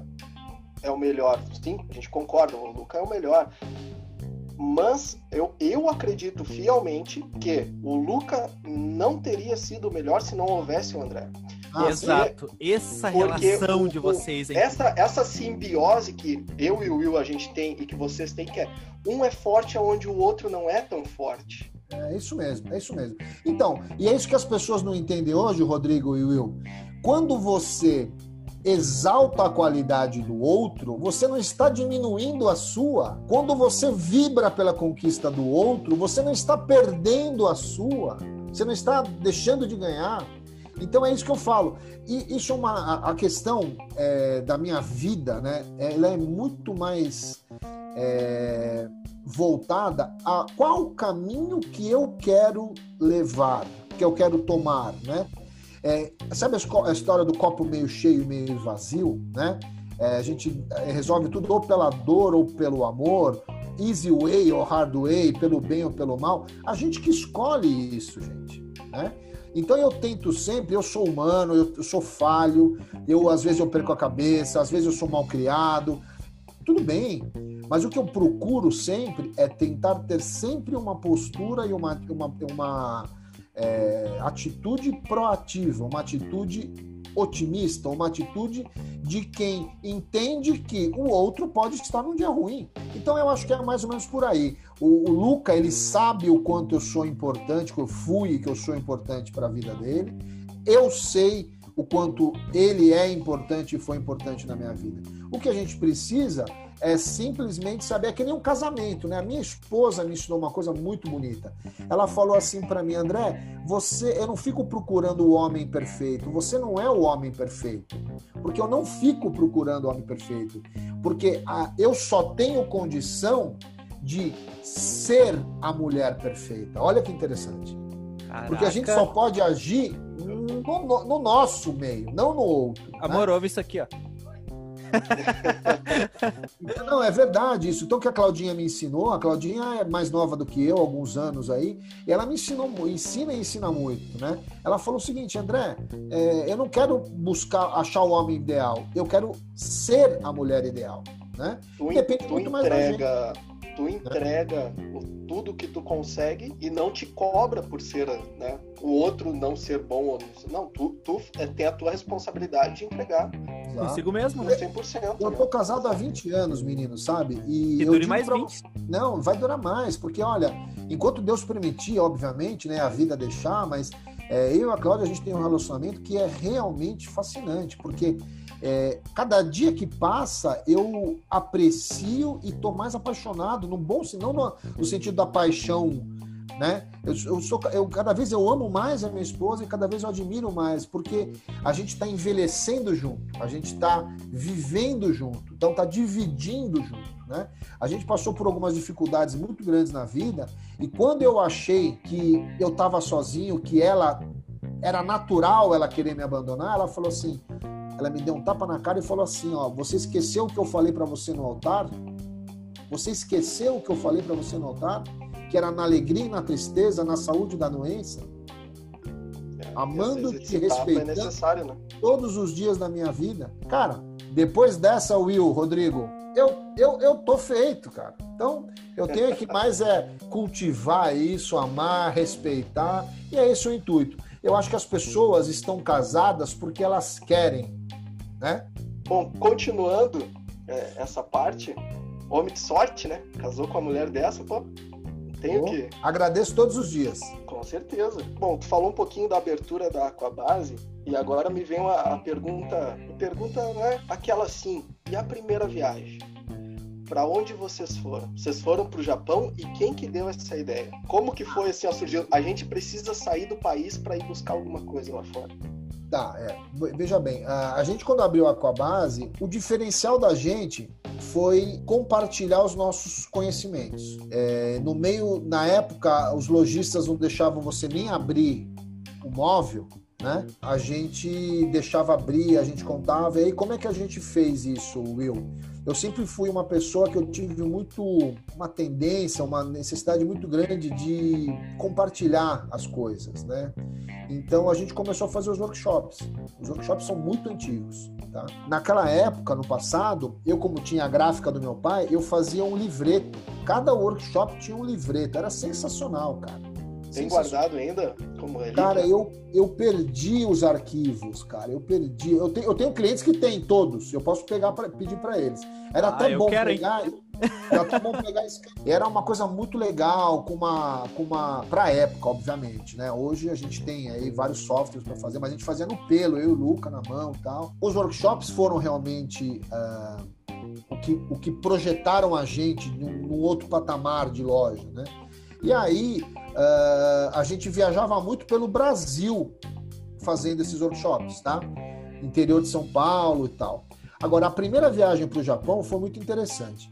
é o melhor. Sim, a gente concorda, o Luca é o melhor. Mas eu, eu acredito fielmente que o Luca não teria sido o melhor se não houvesse o André. Ah, Exato. Essa relação o, de vocês. essa, essa simbiose que eu e o Will a gente tem e que vocês têm, que é um é forte onde o outro não é tão forte. É isso mesmo, é isso mesmo. Então, e é isso que as pessoas não entendem hoje, Rodrigo e Will. Quando você exalta a qualidade do outro, você não está diminuindo a sua. Quando você vibra pela conquista do outro, você não está perdendo a sua. Você não está deixando de ganhar. Então é isso que eu falo. E isso é uma a questão é, da minha vida, né? Ela é muito mais é, voltada a qual caminho que eu quero levar, que eu quero tomar, né? É, sabe a história do copo meio cheio, meio vazio, né? É, a gente é, resolve tudo ou pela dor ou pelo amor, easy way ou hard way, pelo bem ou pelo mal. A gente que escolhe isso, gente, né? Então eu tento sempre, eu sou humano, eu, eu sou falho, eu às vezes eu perco a cabeça, às vezes eu sou mal criado, tudo bem. Mas o que eu procuro sempre é tentar ter sempre uma postura e uma, uma, uma é, atitude proativa, uma atitude otimista, uma atitude de quem entende que o outro pode estar num dia ruim. Então eu acho que é mais ou menos por aí. O, o Luca, ele sabe o quanto eu sou importante, que eu fui que eu sou importante para a vida dele. Eu sei o quanto ele é importante e foi importante na minha vida. O que a gente precisa é simplesmente saber, é que nem um casamento, né? A minha esposa me ensinou uma coisa muito bonita. Ela falou assim para mim, André, você, eu não fico procurando o homem perfeito. Você não é o homem perfeito, porque eu não fico procurando o homem perfeito, porque a, eu só tenho condição de ser a mulher perfeita. Olha que interessante. Caraca. Porque a gente só pode agir no, no, no nosso meio, não no outro. Amor, né? ouve isso aqui, ó. Não, é verdade isso. Então, o que a Claudinha me ensinou, a Claudinha é mais nova do que eu, alguns anos aí, e ela me ensinou, ensina e ensina muito, né? Ela falou o seguinte, André, é, eu não quero buscar achar o homem ideal, eu quero ser a mulher ideal, né? Tu, Depende tu muito entrega, mais tu entrega tudo que tu consegue e não te cobra por ser, né? O outro não ser bom ou não. tu, tu é, tem a tua responsabilidade de entregar. Consigo mesmo, né? 100%. Eu tô casado há 20 anos, menino, sabe? E, e dure mais pra... 20. Não, vai durar mais, porque olha, enquanto Deus permitir, obviamente, né, a vida deixar, mas é, eu e a Cláudia, a gente tem um relacionamento que é realmente fascinante, porque é, cada dia que passa, eu aprecio e tô mais apaixonado, no bom, não no, no sentido da paixão, né? Eu, eu, sou, eu cada vez eu amo mais a minha esposa e cada vez eu admiro mais, porque a gente está envelhecendo junto, a gente está vivendo junto, então está dividindo junto. Né? A gente passou por algumas dificuldades muito grandes na vida e quando eu achei que eu estava sozinho, que ela era natural ela querer me abandonar, ela falou assim: ela me deu um tapa na cara e falou assim: ó, você esqueceu o que eu falei para você no altar? Você esqueceu o que eu falei para você no altar? Que era na alegria e na tristeza, na saúde e da doença? É, Amando-te e é respeitando é né? todos os dias da minha vida. Cara, depois dessa, Will, Rodrigo, eu, eu, eu tô feito, cara. Então, eu tenho que mais é cultivar isso, amar, respeitar, e é esse o intuito. Eu acho que as pessoas estão casadas porque elas querem, né? Bom, continuando é, essa parte, homem de sorte, né? Casou com a mulher dessa, pô. Tenho que. Agradeço todos os dias. Com certeza. Bom, tu falou um pouquinho da abertura da Aquabase e agora me vem uma, a pergunta. A pergunta é aquela assim: e a primeira viagem? para onde vocês foram? Vocês foram para o Japão e quem que deu essa ideia? Como que foi assim, ó, surgiu? A gente precisa sair do país para ir buscar alguma coisa lá fora. Tá, é. veja bem, a, gente quando abriu a Aquabase, o diferencial da gente foi compartilhar os nossos conhecimentos. É, no meio, na época, os lojistas não deixavam você nem abrir o móvel, né? A gente deixava abrir, a gente contava. E aí, como é que a gente fez isso, Will? eu sempre fui uma pessoa que eu tive muito uma tendência, uma necessidade muito grande de compartilhar as coisas, né? Então a gente começou a fazer os workshops. Os workshops são muito antigos, tá? Naquela época, no passado, eu como tinha a gráfica do meu pai, eu fazia um livreto. Cada workshop tinha um livreto, era sensacional, cara. Tem guardado ainda como relíquia? Cara, eu, eu perdi os arquivos, cara. Eu perdi. Eu, te, eu tenho clientes que têm todos. Eu posso pegar pra, pedir para eles. Era ah, até bom quero, pegar. Era até bom pegar esse... Era uma coisa muito legal, com uma. Com uma pra época, obviamente, né? Hoje a gente tem aí vários softwares para fazer, mas a gente fazia no pelo, eu e o Luca na mão e tal. Os workshops foram realmente. Uh, o que, o que projetaram a gente num, num outro patamar de loja, né? E aí uh, a gente viajava muito pelo Brasil fazendo esses workshops, tá? Interior de São Paulo e tal. Agora, a primeira viagem para o Japão foi muito interessante.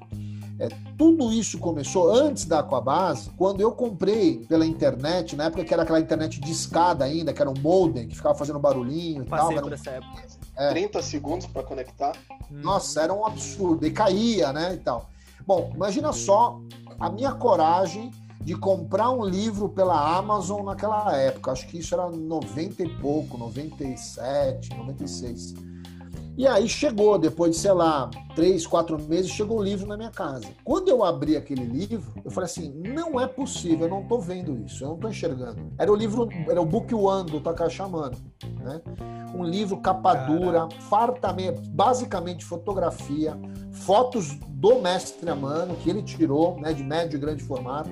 É, tudo isso começou antes da Aquabase, quando eu comprei pela internet, na época que era aquela internet de escada ainda, que era um modem, que ficava fazendo barulhinho e Passei tal. Por essa época. É. 30 segundos para conectar. Nossa, era um absurdo. E caía, né? E tal. Bom, imagina só a minha coragem de comprar um livro pela Amazon naquela época. Acho que isso era 90 e pouco, 97, 96. E aí chegou, depois de, sei lá, três, quatro meses, chegou o livro na minha casa. Quando eu abri aquele livro, eu falei assim: não é possível, eu não estou vendo isso, eu não estou enxergando. Era o livro, era o Book One do Takashi Amano, né? Um livro capa dura, fartamente, basicamente fotografia, fotos do mestre Amano, que ele tirou, né, de médio e grande formato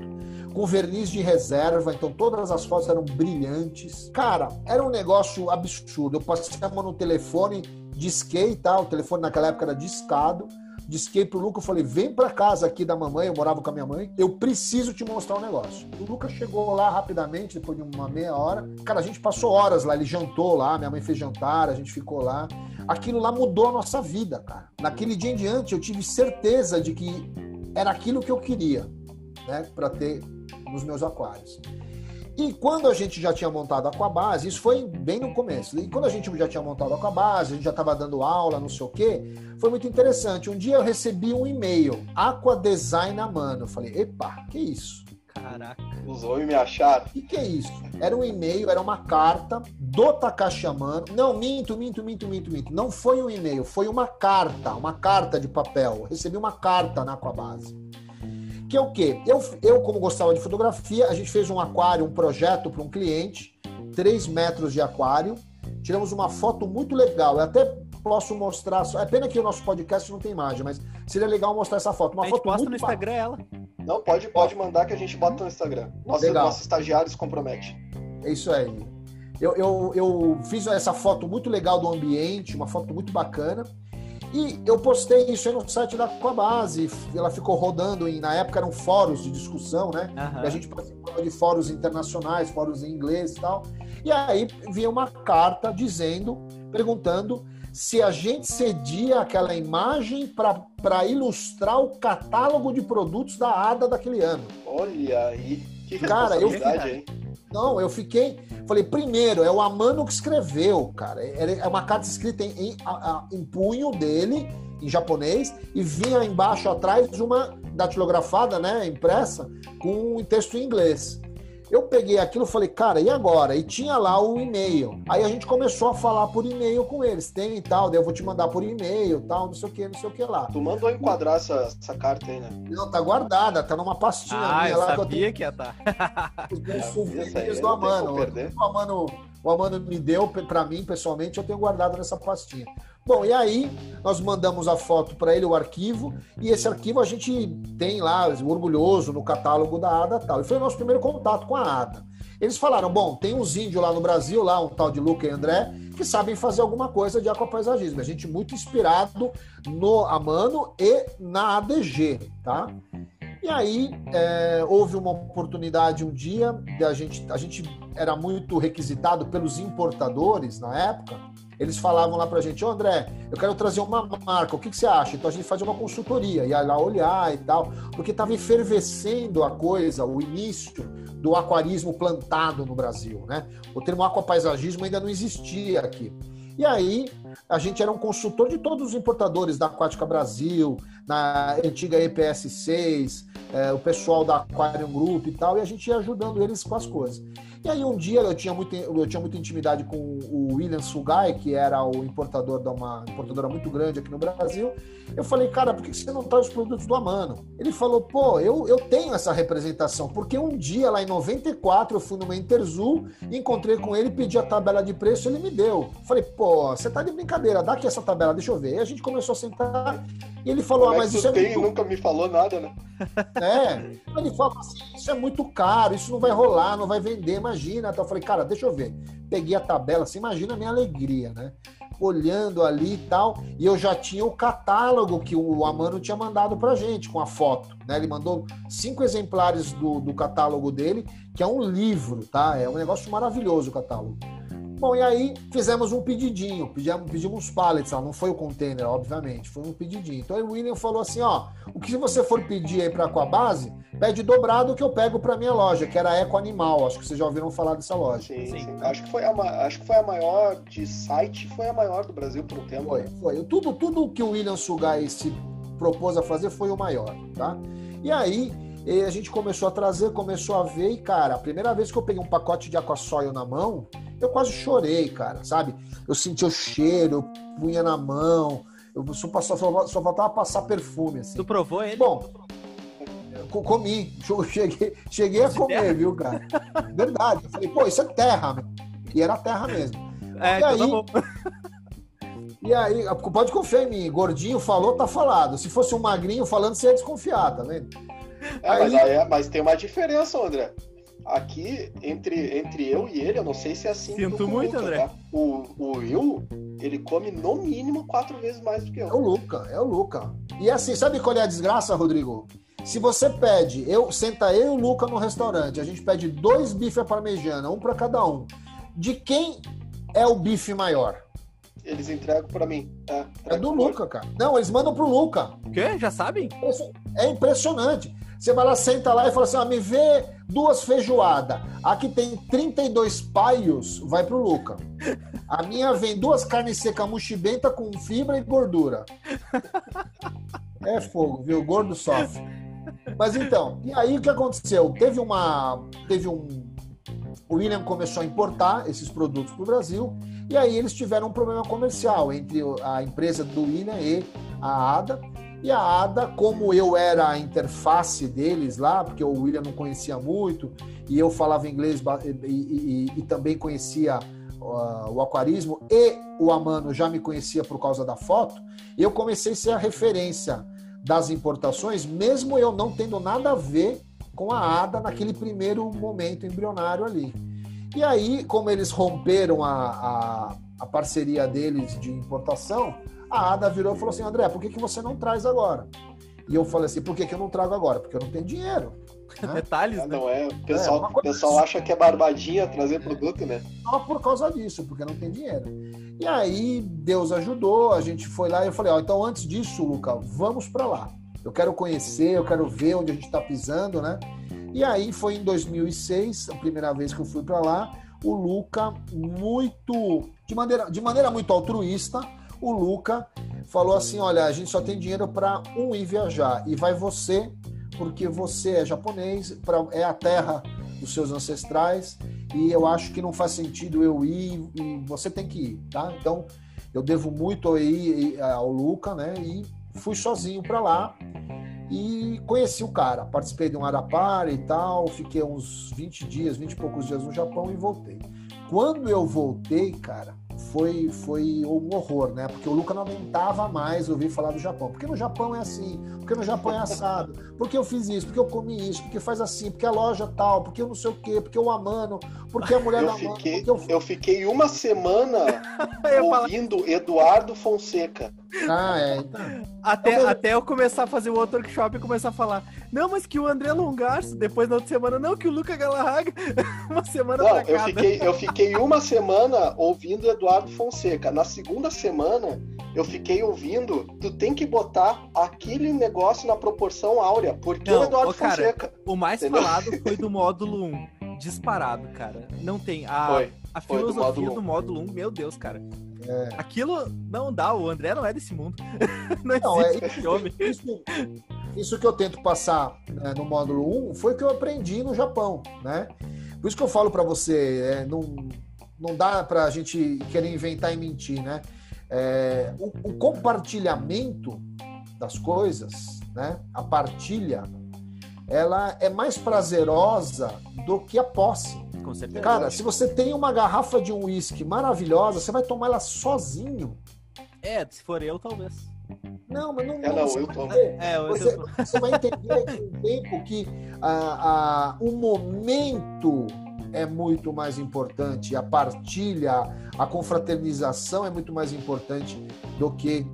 com verniz de reserva, então todas as fotos eram brilhantes. Cara, era um negócio absurdo. Eu passei a mão no telefone, disquei tal, o telefone naquela época era discado disquei pro Luca, eu falei, vem pra casa aqui da mamãe, eu morava com a minha mãe, eu preciso te mostrar um negócio. O Luca chegou lá rapidamente, depois de uma meia hora. Cara, a gente passou horas lá, ele jantou lá, minha mãe fez jantar, a gente ficou lá. Aquilo lá mudou a nossa vida, cara. Naquele dia em diante, eu tive certeza de que era aquilo que eu queria, né, para ter nos meus aquários. E quando a gente já tinha montado a Aquabase, isso foi bem no começo, e quando a gente já tinha montado a Aquabase, a gente já estava dando aula, não sei o quê, foi muito interessante. Um dia eu recebi um e-mail, Aqua Design a mano. Eu falei, epa, que isso? Caraca. Usou e me acharam. O que, que é isso? Era um e-mail, era uma carta do Takashi Amano. Não, minto, minto, minto, minto, minto. Não foi um e-mail, foi uma carta, uma carta de papel. Eu recebi uma carta na Aquabase que é o quê? Eu, eu, como gostava de fotografia, a gente fez um aquário, um projeto para um cliente, 3 metros de aquário. Tiramos uma foto muito legal. Eu até posso mostrar. É pena que o nosso podcast não tem imagem, mas seria legal mostrar essa foto. Uma a gente foto posta muito no Instagram ela. Não, pode, pode mandar que a gente bota no Instagram. Nosso, nosso estagiário se compromete. É isso aí. Eu, eu, eu fiz essa foto muito legal do ambiente, uma foto muito bacana. E eu postei isso aí no site da Coabase, ela ficou rodando, em, na época eram fóruns de discussão, né? Uhum. E a gente participava de fóruns internacionais, fóruns em inglês e tal. E aí vinha uma carta dizendo, perguntando se a gente cedia aquela imagem para ilustrar o catálogo de produtos da ADA daquele ano. Olha aí, que Cara, eu, hein? Não, eu fiquei. Falei, primeiro, é o Amano que escreveu, cara. É, é uma carta escrita em, em, em punho dele, em japonês, e vinha embaixo atrás uma datilografada, né, impressa, com um texto em inglês. Eu peguei aquilo e falei, cara, e agora? E tinha lá o e-mail. Aí a gente começou a falar por e-mail com eles. Tem e tal, daí eu vou te mandar por e-mail, tal, não sei o que, não sei o que lá. Tu mandou enquadrar essa, essa carta aí, né? Não, tá guardada, tá numa pastinha ah, minha eu lá. sabia que, eu tenho... que ia estar. Tá. Os meus souvenirs do Amano. O Amano. O Amano me deu para mim, pessoalmente, eu tenho guardado nessa pastinha. Bom, e aí nós mandamos a foto para ele, o arquivo, e esse arquivo a gente tem lá, orgulhoso, no catálogo da ADA tal. E foi o nosso primeiro contato com a ADA. Eles falaram: bom, tem uns índios lá no Brasil, lá um tal de Luca e André, que sabem fazer alguma coisa de aquapaisagismo. A gente muito inspirado no Amano e na ADG, tá? E aí é, houve uma oportunidade um dia, a gente, a gente era muito requisitado pelos importadores na época eles falavam lá pra gente, ô André, eu quero trazer uma marca, o que, que você acha? Então a gente fazia uma consultoria, ia lá olhar e tal, porque estava efervescendo a coisa, o início do aquarismo plantado no Brasil, né? O termo aquapaisagismo ainda não existia aqui. E aí, a gente era um consultor de todos os importadores da Aquática Brasil, na antiga EPS 6, é, o pessoal da Aquarium Group e tal, e a gente ia ajudando eles com as coisas. E aí um dia eu tinha, muito, eu tinha muita intimidade com o William Sugai, que era o importador de uma importadora muito grande aqui no Brasil. Eu falei, cara, por que você não traz os produtos do Amano? Ele falou, pô, eu, eu tenho essa representação, porque um dia lá em 94 eu fui numa Interzul, encontrei com ele, pedi a tabela de preço, ele me deu. Falei, pô, você tá de brincadeira, dá aqui essa tabela, deixa eu ver. E a gente começou a sentar e ele falou, ah, mas isso é tem, muito... nunca me falou nada, né? É, ele falou assim, isso é muito caro, isso não vai rolar, não vai vender, imagina. Então eu falei, cara, deixa eu ver. Peguei a tabela, assim, imagina a minha alegria, né? Olhando ali e tal, e eu já tinha o catálogo que o Amano tinha mandado pra gente, com a foto, né? Ele mandou cinco exemplares do, do catálogo dele, que é um livro, tá? É um negócio maravilhoso o catálogo. Bom, e aí fizemos um pedidinho, pedimos, pedimos uns pallets, não foi o container, obviamente, foi um pedidinho. Então aí o William falou assim, ó, o que você for pedir aí para a base, pede dobrado que eu pego para minha loja, que era Eco Animal, acho que vocês já ouviram falar dessa loja. Sim, sim. sim. Acho, que foi a, acho que foi a maior de site, foi a maior do Brasil por um tempo. Foi, foi. Tudo, tudo que o William Sugai se propôs a fazer foi o maior, tá? E aí a gente começou a trazer, começou a ver, e cara, a primeira vez que eu peguei um pacote de aquaçóio na mão, eu quase chorei, cara, sabe? Eu sentia o cheiro, eu punha na mão, eu só, só, só faltava passar perfume, assim. Tu provou ele? Bom, eu comi, cheguei, cheguei a comer, terra? viu, cara? Verdade. Eu falei, pô, isso é terra, meu. E era terra mesmo. É, e então aí, E aí, pode confiar em mim, gordinho falou, tá falado. Se fosse um magrinho falando, você ia desconfiar, tá vendo? É, aí... Mas, aí, mas tem uma diferença, André. Aqui, entre, entre eu e ele, eu não sei se é assim. Sinto muito, Luca, André. Tá? O, o Will, ele come no mínimo quatro vezes mais do que eu. É o Luca, é o Luca. E assim, sabe qual é a desgraça, Rodrigo? Se você pede, eu senta eu e o Luca no restaurante, a gente pede dois bifes parmegiana, um para cada um. De quem é o bife maior? Eles entregam para mim. É, é do Luca, cara. Não, eles mandam pro Luca. O quê? Já sabem? É impressionante. Você vai lá, senta lá e fala assim: ah, me vê duas feijoadas. Aqui tem 32 paios, vai pro Luca. A minha vem duas carnes secas muxibenta com fibra e gordura. É fogo, viu? O gordo sofre. Mas então, e aí o que aconteceu? Teve uma. Teve um. O William começou a importar esses produtos para o Brasil, e aí eles tiveram um problema comercial entre a empresa do William e a ADA. E a ADA, como eu era a interface deles lá, porque o William não conhecia muito, e eu falava inglês e, e, e também conhecia uh, o aquarismo, e o Amano já me conhecia por causa da foto, eu comecei a ser a referência das importações, mesmo eu não tendo nada a ver com a ADA naquele primeiro momento embrionário ali. E aí, como eles romperam a, a, a parceria deles de importação, a ADA virou e falou assim: André, por que, que você não traz agora? E eu falei assim: por que, que eu não trago agora? Porque eu não tenho dinheiro. Né? Detalhes, é, né? Não é. O pessoal, é, pessoal acha que é barbadinha trazer produto, né? Só por causa disso, porque não tem dinheiro. E aí Deus ajudou, a gente foi lá e eu falei: ó, então antes disso, Luca, vamos para lá. Eu quero conhecer, eu quero ver onde a gente está pisando, né? E aí foi em 2006, a primeira vez que eu fui para lá. O Luca, muito de maneira, de maneira muito altruísta, o Luca falou assim: olha, a gente só tem dinheiro para um ir viajar e vai você porque você é japonês, pra, é a terra dos seus ancestrais e eu acho que não faz sentido eu ir e você tem que ir, tá? Então eu devo muito aí ao Luca, né? E fui sozinho para lá e conheci o cara. Participei de um Arapara e tal, fiquei uns 20 dias, 20 e poucos dias no Japão e voltei. Quando eu voltei, cara, foi, foi um horror, né? Porque o Luca não aguentava mais ouvir falar do Japão. Porque no Japão é assim, porque no Japão é assado, porque eu fiz isso, porque eu comi isso, porque faz assim, porque a loja tal, porque eu não sei o quê, porque o Amano, porque a mulher eu da fiquei, eu... eu... fiquei uma semana ouvindo. Eduardo Fonseca. Ah, é. Então. Até, eu... até eu começar a fazer o outro workshop e começar a falar, não, mas que o André Longarço, depois na outra semana, não, que o Luca Galarraga, uma semana não, eu fiquei, eu fiquei uma semana ouvindo Eduardo Fonseca. Na segunda semana, eu fiquei ouvindo, tu tem que botar aquele negócio na proporção áurea, porque não, o Eduardo cara, Fonseca. O mais entendeu? falado foi do módulo 1. Disparado, cara. Não tem. A, foi, a filosofia do módulo, do módulo 1, meu Deus, cara. É. Aquilo não dá, o André não é desse mundo. não, não é, esse homem. Isso, isso, que eu tento passar né, no módulo 1 foi o que eu aprendi no Japão, né? Por isso que eu falo para você, é, não, não dá para a gente querer inventar e mentir, né? É, o, o, compartilhamento das coisas, né? A partilha, ela é mais prazerosa do que a posse. Com certeza. Cara, se você tem uma garrafa de um uísque maravilhosa, você vai tomar ela sozinho. É, se for eu, talvez. Não, mas não, é, não, você, eu tô... é, eu você, tô... você vai entender com o tempo que a, a, o momento é muito mais importante, a partilha, a confraternização é muito mais importante do que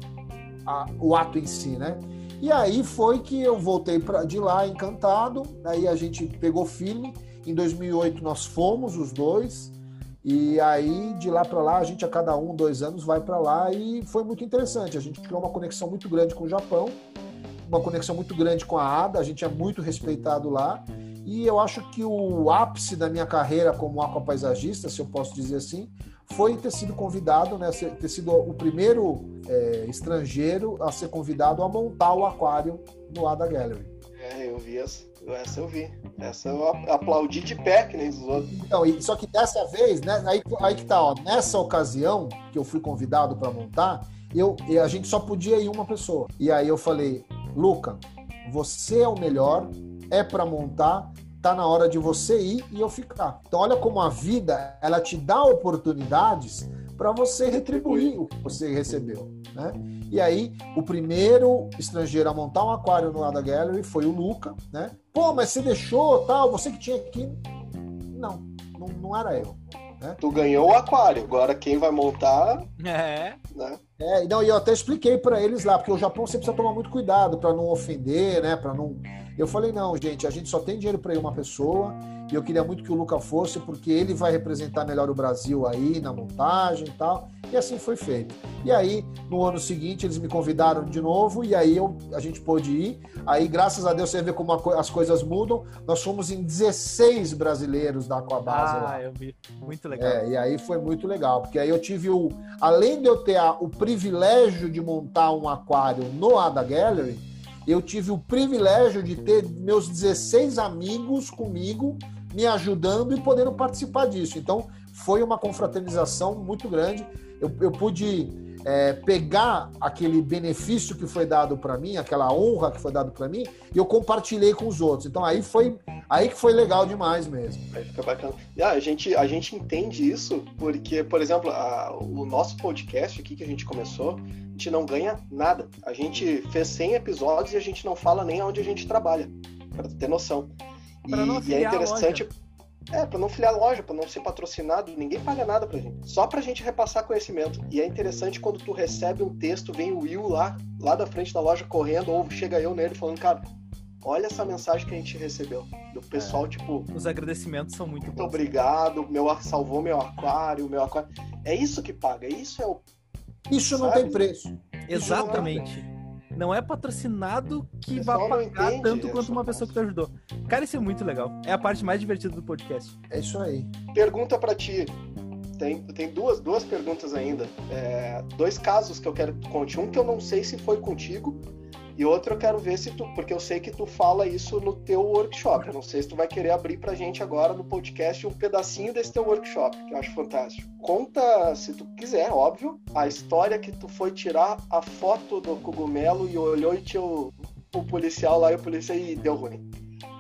a, o ato em si, né? E aí foi que eu voltei pra, de lá encantado, aí a gente pegou firme em 2008 nós fomos os dois e aí de lá para lá a gente a cada um dois anos vai para lá e foi muito interessante. A gente criou uma conexão muito grande com o Japão, uma conexão muito grande com a ADA. A gente é muito respeitado lá e eu acho que o ápice da minha carreira como aquapaisagista, se eu posso dizer assim, foi ter sido convidado, né, ter sido o primeiro é, estrangeiro a ser convidado a montar o aquário no Ada Gallery. É, eu vi essa, essa eu vi. Essa eu aplaudi de pé, que nem os outros. Então, só que dessa vez, né, aí, aí que tá, ó, nessa ocasião que eu fui convidado para montar, eu, a gente só podia ir uma pessoa. E aí eu falei, Luca, você é o melhor, é para montar, tá na hora de você ir e eu ficar. Então olha como a vida, ela te dá oportunidades para você retribuir o que você recebeu, né? E aí, o primeiro estrangeiro a montar um aquário no Ada Gallery foi o Luca, né? Pô, mas você deixou, tal, você que tinha que... Não, não, não era eu. Né? Tu ganhou o aquário, agora quem vai montar... É. Né? É, não, e eu até expliquei para eles lá, porque o Japão você precisa tomar muito cuidado para não ofender, né? Para não. Eu falei não, gente, a gente só tem dinheiro para ir uma pessoa e eu queria muito que o Luca fosse porque ele vai representar melhor o Brasil aí na montagem e tal. E assim foi feito. E aí, no ano seguinte, eles me convidaram de novo e aí eu, a gente pôde ir. Aí, graças a Deus, você vê como a, as coisas mudam. Nós fomos em 16 brasileiros da Aquabase ah, lá. eu vi. Muito legal. É, e aí foi muito legal, porque aí eu tive o. Além de eu ter a, o privilégio de montar um aquário no Ada Gallery, eu tive o privilégio de ter meus 16 amigos comigo me ajudando e podendo participar disso. Então, foi uma confraternização muito grande. Eu, eu pude é, pegar aquele benefício que foi dado para mim, aquela honra que foi dado para mim, e eu compartilhei com os outros. Então aí foi aí que foi legal demais mesmo. Aí fica bacana. Ah, a, gente, a gente entende isso porque, por exemplo, a, o nosso podcast aqui que a gente começou, a gente não ganha nada. A gente fez 100 episódios e a gente não fala nem onde a gente trabalha, para ter noção. E, e, é interessante. É, para não filiar loja, para não ser patrocinado, ninguém paga nada pra gente. Só pra gente repassar conhecimento. E é interessante quando tu recebe um texto, vem o Will lá, lá da frente da loja correndo, ou chega eu nele falando, cara, olha essa mensagem que a gente recebeu. Do pessoal, é. tipo. Os agradecimentos são muito, muito bons. obrigado, meu, salvou meu aquário, meu aquário. É isso que paga, isso é o. Isso sabe? não tem preço. Exatamente não é patrocinado que vai pagar entende, tanto quanto uma pessoa que te ajudou. Cara, isso é muito legal. É a parte mais divertida do podcast. É isso aí. Pergunta para ti. Tem, tem duas, duas perguntas ainda. É, dois casos que eu quero que tu conte. Um que eu não sei se foi contigo e outro eu quero ver se tu, porque eu sei que tu fala isso no teu workshop. Eu não sei se tu vai querer abrir pra gente agora no podcast um pedacinho desse teu workshop, que eu acho fantástico. Conta, se tu quiser, óbvio, a história que tu foi tirar a foto do cogumelo e olhou e tinha o, o policial lá e o policial e deu ruim.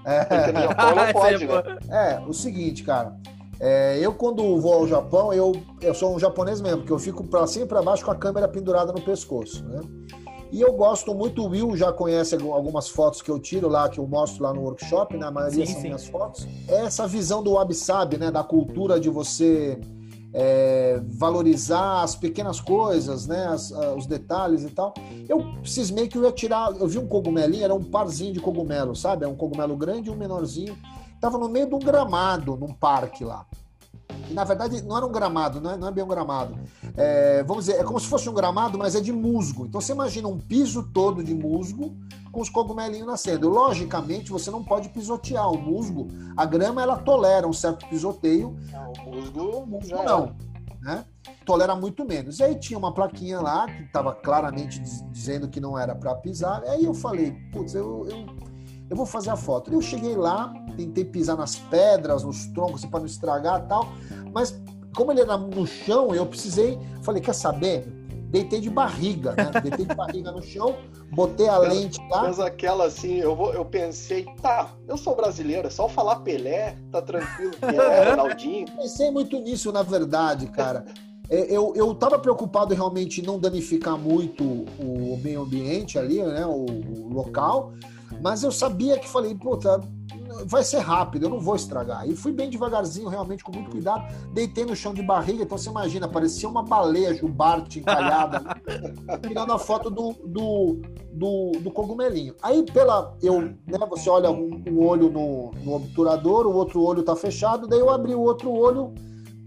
É. Porque no Japão não pode, né? É, o seguinte, cara. É, eu, quando vou ao Japão, eu, eu sou um japonês mesmo, porque eu fico pra cima e pra baixo com a câmera pendurada no pescoço, né? E eu gosto muito, o Will já conhece algumas fotos que eu tiro lá, que eu mostro lá no workshop, né? A maioria sim, são sim. minhas fotos. É essa visão do wabi-sabi, né? Da cultura de você é, valorizar as pequenas coisas, né? As, ah, os detalhes e tal. Eu cismei que eu ia tirar. Eu vi um cogumelinho, era um parzinho de cogumelo, sabe? É um cogumelo grande e um menorzinho. Tava no meio de um gramado, num parque lá. E, na verdade, não era um gramado, não é, não é bem um gramado. É, vamos dizer, é como se fosse um gramado, mas é de musgo. Então você imagina um piso todo de musgo com os cogumelinhos nascendo. Logicamente, você não pode pisotear o musgo. A grama ela tolera um certo pisoteio. Não, o musgo, o musgo não. Né? Tolera muito menos. E aí tinha uma plaquinha lá que estava claramente dizendo que não era para pisar. Aí eu falei, putz, eu, eu, eu vou fazer a foto. Eu cheguei lá, tentei pisar nas pedras, nos troncos, para não estragar tal, mas como ele era no chão, eu precisei, falei, quer saber? Deitei de barriga, né? Deitei de barriga no chão, botei a mas, lente lá. Mas aquela assim, eu, vou, eu pensei, tá, eu sou brasileiro, é só falar Pelé, tá tranquilo, é, Ronaldinho. Pensei muito nisso, na verdade, cara. É, eu, eu tava preocupado realmente em não danificar muito o meio ambiente ali, né? O, o local, mas eu sabia que falei, puta, vai ser rápido, eu não vou estragar. E fui bem devagarzinho, realmente, com muito cuidado. Deitei no chão de barriga, então você imagina, parecia uma baleia jubarte encalhada, né? tirando a foto do, do, do, do, cogumelinho. Aí, pela. Eu, né, você olha um, um olho no, no, obturador, o outro olho tá fechado, daí eu abri o outro olho.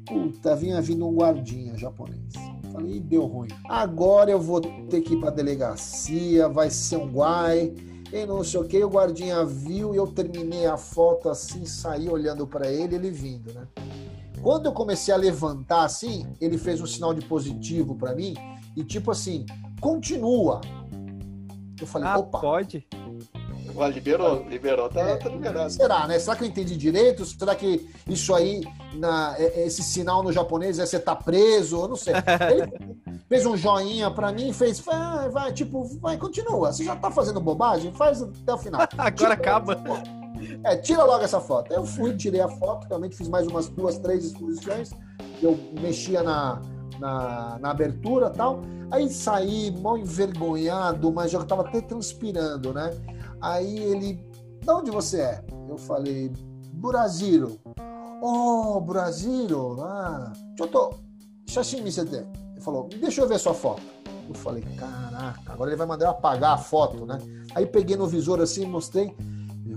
Puta, vinha vindo um guardinha japonês. Falei, deu ruim. Agora eu vou ter que ir pra delegacia, vai ser um guai e não sei o que, o guardinha viu e eu terminei a foto assim, saí olhando para ele, ele vindo, né? Quando eu comecei a levantar assim, ele fez um sinal de positivo para mim e tipo assim, continua. Eu falei, ah, opa. Pode? liberou, liberou, tá, é, tá liberado. Será, né? Será que eu entendi direito? Será que isso aí, na, é, esse sinal no japonês é você tá preso? Eu não sei. Ele fez um joinha pra mim fez, vai, vai, tipo, vai, continua. Você já tá fazendo bobagem? Faz até o final. Agora tira, acaba. É, tira logo essa foto. Eu fui, tirei a foto, realmente fiz mais umas duas, três exposições. Eu mexia na, na, na abertura tal. Aí saí mal envergonhado, mas já estava até transpirando, né? Aí ele, de onde você é? Eu falei, Brasil. Oh, Brasil? Ah, eu tô. Xaxim, me Ele falou, deixa eu ver sua foto. Eu falei, caraca, agora ele vai mandar eu apagar a foto, né? Aí peguei no visor assim, mostrei.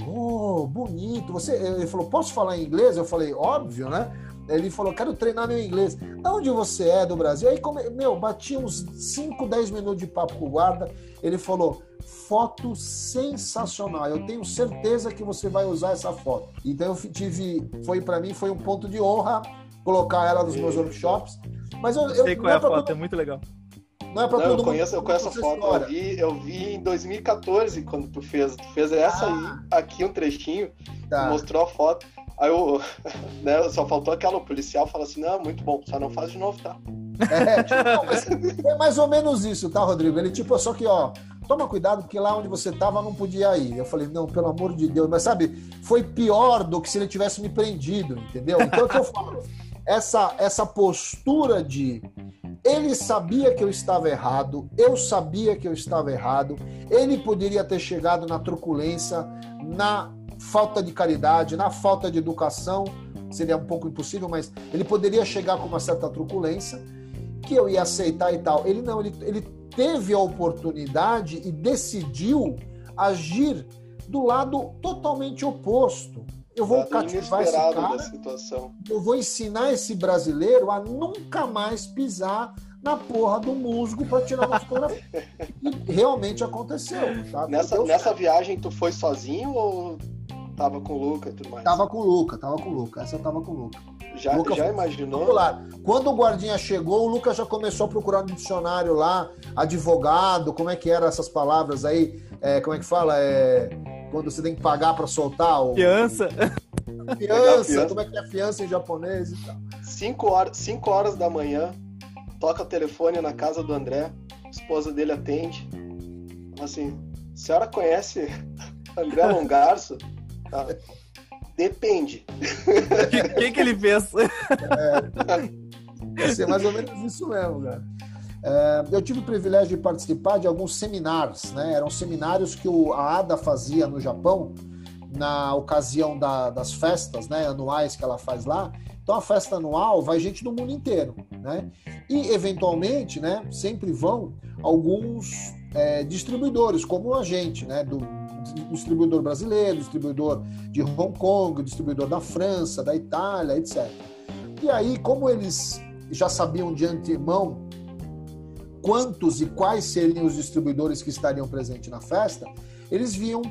Oh, bonito. Você, ele falou, posso falar em inglês? Eu falei, óbvio, né? Ele falou, quero treinar meu inglês. Da onde você é do Brasil? Aí, come... meu, bati uns 5, 10 minutos de papo com o guarda. Ele falou, foto sensacional. Eu tenho certeza que você vai usar essa foto. Então eu tive, foi para mim foi um ponto de honra colocar ela nos meus workshops. Mas eu, eu sei qual é a foto, todo... é muito legal. Não é para todo eu conheço, mundo. Eu conheço a foto. Eu vi, eu vi em 2014 quando tu fez, tu fez essa ah. aí, aqui um trechinho, tá. mostrou a foto. Aí eu, né, só faltou aquela, o policial fala assim, não, muito bom, só não faz de novo, tá? É, tipo, é mais ou menos isso, tá, Rodrigo? Ele, tipo, só que, ó, toma cuidado, porque lá onde você tava não podia ir. Eu falei, não, pelo amor de Deus, mas sabe, foi pior do que se ele tivesse me prendido, entendeu? Então, o que eu falo? Essa, essa postura de ele sabia que eu estava errado, eu sabia que eu estava errado, ele poderia ter chegado na truculência, na falta de caridade, na falta de educação, seria um pouco impossível, mas ele poderia chegar com uma certa truculência, que eu ia aceitar e tal. Ele não, ele, ele teve a oportunidade e decidiu agir do lado totalmente oposto. Eu vou cativar esse cara, eu vou ensinar esse brasileiro a nunca mais pisar na porra do musgo para tirar uma fotografia. e realmente aconteceu. Nessa, nessa viagem tu foi sozinho ou Tava com o Luca e tudo mais. Tava com o Luca, tava com o Luca. Essa eu tava com o Luca. Já, Luca já imaginou? Popular. Quando o guardinha chegou, o Luca já começou a procurar no dicionário lá, advogado, como é que eram essas palavras aí? É, como é que fala? É, quando você tem que pagar para soltar o. Fiança. Fiança, como é que é fiança em japonês e tal. Cinco horas, cinco horas da manhã, toca o telefone na casa do André, a esposa dele atende. Assim, a senhora conhece André Longarço? Tá. Depende. O que, que ele fez? É, vai ser mais ou menos isso mesmo, cara. É, eu tive o privilégio de participar de alguns seminários, né? Eram seminários que a ADA fazia no Japão na ocasião da, das festas né, anuais que ela faz lá. Então a festa anual vai gente do mundo inteiro, né? E eventualmente, né, sempre vão alguns é, distribuidores, como a gente, né, do distribuidor brasileiro, distribuidor de Hong Kong, distribuidor da França, da Itália, etc. E aí, como eles já sabiam de antemão quantos e quais seriam os distribuidores que estariam presentes na festa, eles viam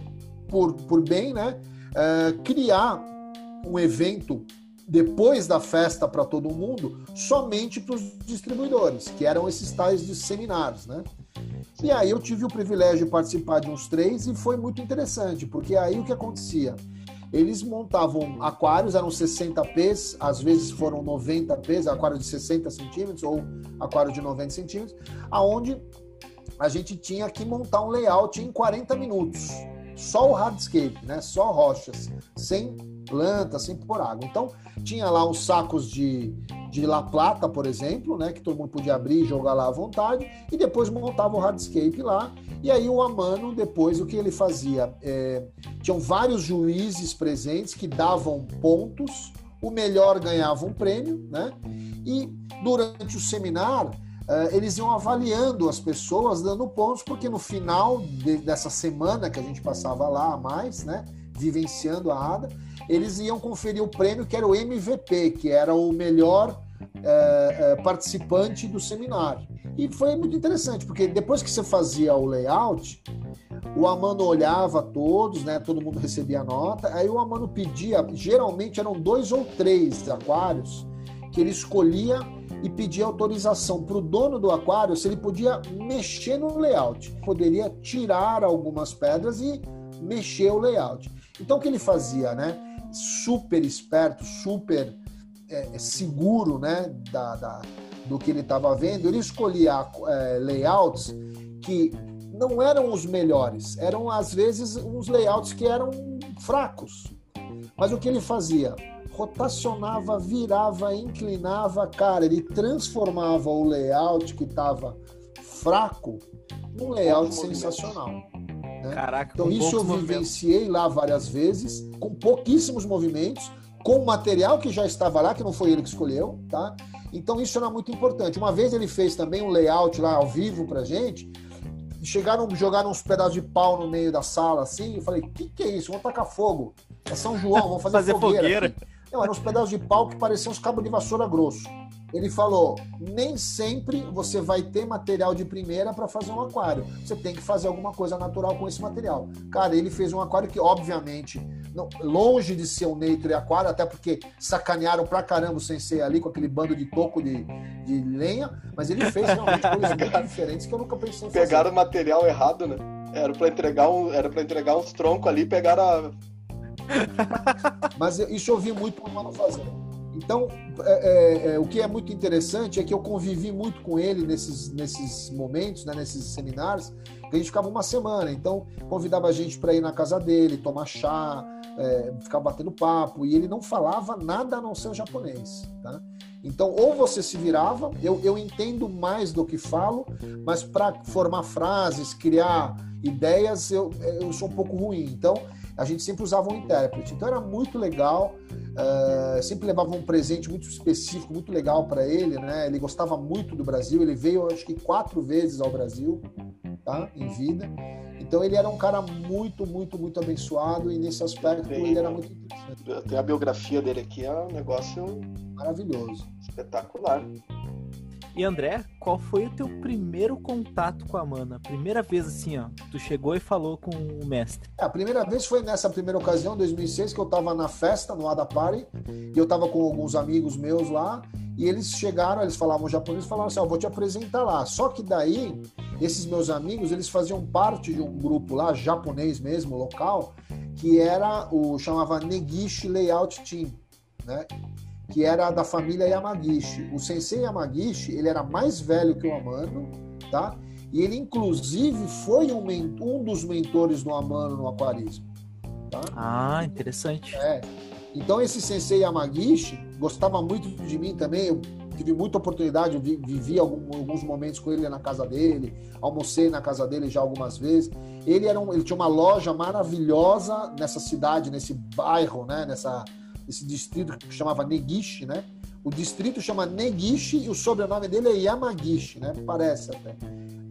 por, por bem né, é, criar um evento depois da festa para todo mundo, somente para os distribuidores, que eram esses tais de seminários, né? E aí eu tive o privilégio de participar de uns três e foi muito interessante, porque aí o que acontecia? Eles montavam aquários, eram 60 pés, às vezes foram 90 pés, aquário de 60 centímetros ou aquário de 90 centímetros, aonde a gente tinha que montar um layout em 40 minutos. Só o hardscape, né? Só rochas, sem planta, sem pôr água. Então, tinha lá os sacos de, de La Plata, por exemplo, né, que todo mundo podia abrir e jogar lá à vontade, e depois montava o hardscape lá. E aí o Amano, depois, o que ele fazia? É, tinham vários juízes presentes que davam pontos, o melhor ganhava um prêmio, né? E durante o seminário, é, eles iam avaliando as pessoas, dando pontos, porque no final de, dessa semana que a gente passava lá a mais, né? Vivenciando a ADA, eles iam conferir o prêmio que era o MVP, que era o melhor é, é, participante do seminário. E foi muito interessante, porque depois que você fazia o layout, o Amano olhava todos, né? Todo mundo recebia a nota. Aí o Amano pedia, geralmente eram dois ou três aquários, que ele escolhia e pedia autorização para o dono do aquário se ele podia mexer no layout. Poderia tirar algumas pedras e mexer o layout. Então o que ele fazia, né? Super esperto, super é, seguro né, da, da, do que ele estava vendo, ele escolhia é, layouts que não eram os melhores, eram às vezes uns layouts que eram fracos. Mas o que ele fazia? rotacionava, virava, inclinava, cara, ele transformava o layout que estava fraco num layout sensacional. Né? Caraca, então isso eu vivenciei lá várias vezes, com pouquíssimos movimentos, com material que já estava lá, que não foi ele que escolheu, tá? Então isso era muito importante. Uma vez ele fez também um layout lá ao vivo pra gente, chegaram, jogaram uns pedaços de pau no meio da sala, assim, eu falei, o que, que é isso? Vamos tacar fogo. É São João, vamos fazer, fazer fogueira. fogueira. Não, eram uns pedaços de pau que pareciam uns cabos de vassoura grosso. Ele falou: nem sempre você vai ter material de primeira para fazer um aquário. Você tem que fazer alguma coisa natural com esse material. Cara, ele fez um aquário que, obviamente, não, longe de ser um neutro e aquário, até porque sacanearam pra caramba o sensei ali com aquele bando de toco de, de lenha, mas ele fez realmente coisas muito diferentes que eu nunca pensei em fazer. Pegaram o material errado, né? Era para entregar, um, era entregar uns troncos ali, pegaram a. mas isso eu vi muito o mano fazer. Então, é, é, é, o que é muito interessante é que eu convivi muito com ele nesses, nesses momentos, né, nesses seminários, que a gente ficava uma semana. Então, convidava a gente para ir na casa dele, tomar chá, é, ficar batendo papo, e ele não falava nada a não ser o japonês. Tá? Então, ou você se virava, eu, eu entendo mais do que falo, mas para formar frases, criar ideias, eu, eu sou um pouco ruim. Então, a gente sempre usava um intérprete. Então era muito legal, uh, sempre levava um presente muito específico, muito legal para ele, né? Ele gostava muito do Brasil, ele veio acho que quatro vezes ao Brasil, tá? Em vida. Então ele era um cara muito, muito, muito abençoado e nesse aspecto Bem, ele era muito interessante. Tem a biografia dele aqui, é um negócio maravilhoso, espetacular. E André, qual foi o teu primeiro contato com a Mana? Primeira vez assim, ó, tu chegou e falou com o mestre. É, a primeira vez foi nessa primeira ocasião, 2006, que eu tava na festa, no Ada Party, e eu tava com alguns amigos meus lá, e eles chegaram, eles falavam japonês, falaram assim, ó, vou te apresentar lá. Só que daí, esses meus amigos, eles faziam parte de um grupo lá, japonês mesmo, local, que era o chamava Negishi Layout Team, né? Que era da família Yamagishi. O sensei Yamagishi, ele era mais velho que o Amano, tá? E ele, inclusive, foi um, um dos mentores do Amano no aquarismo. Tá? Ah, interessante. É. Então, esse sensei Yamagishi gostava muito de mim também. Eu tive muita oportunidade, eu vivi alguns momentos com ele na casa dele, almocei na casa dele já algumas vezes. Ele, era um, ele tinha uma loja maravilhosa nessa cidade, nesse bairro, né? nessa esse distrito que chamava Negishi, né? O distrito chama Negishi e o sobrenome dele é Yamagishi, né? Parece até.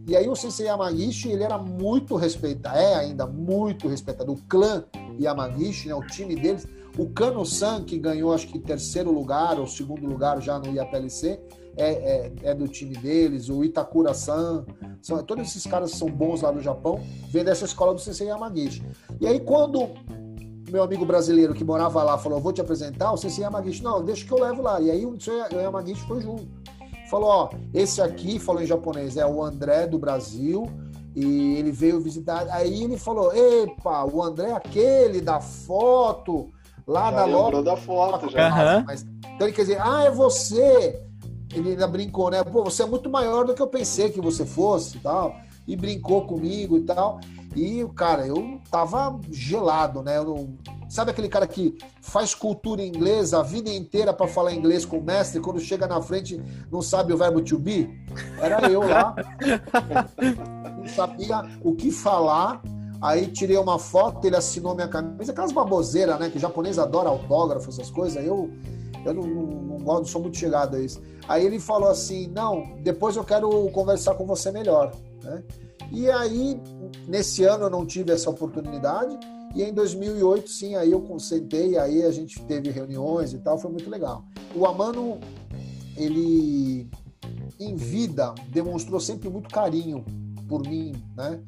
E aí o sensei Yamagishi, ele era muito respeitado, é ainda muito respeitado. O clã Yamagishi, né, o time deles, o Kano-san, que ganhou acho que terceiro lugar ou segundo lugar já no IAPLC, é, é, é do time deles, o Itakura-san, são, todos esses caras são bons lá no Japão, vêm dessa escola do sensei Yamagishi. E aí quando meu amigo brasileiro que morava lá falou: Vou te apresentar, o Sensei Yamagishi, não, deixa que eu levo lá. E aí o Yamagishi foi junto. Falou: Ó, esse aqui, falou em japonês, é o André do Brasil. E ele veio visitar. Aí ele falou: Epa, o André é aquele da foto, lá já da loja. da foto, já. Uhum. Mas, então ele quer dizer: Ah, é você. Ele ainda brincou, né? Pô, você é muito maior do que eu pensei que você fosse e tal. E brincou comigo e tal. E, cara, eu tava gelado, né? Não... Sabe aquele cara que faz cultura inglesa a vida inteira para falar inglês com o mestre, quando chega na frente não sabe o verbo to be? Era eu lá. não sabia o que falar. Aí tirei uma foto, ele assinou minha camisa, aquelas baboseiras, né? Que o japonês adora autógrafo, essas coisas. Eu, eu não, não, não, não sou muito chegado a isso. Aí ele falou assim: não, depois eu quero conversar com você melhor. Né? E aí, nesse ano eu não tive essa oportunidade. E em 2008, sim, aí eu consentei, aí a gente teve reuniões e tal, foi muito legal. O Amano, ele em vida demonstrou sempre muito carinho por mim, né?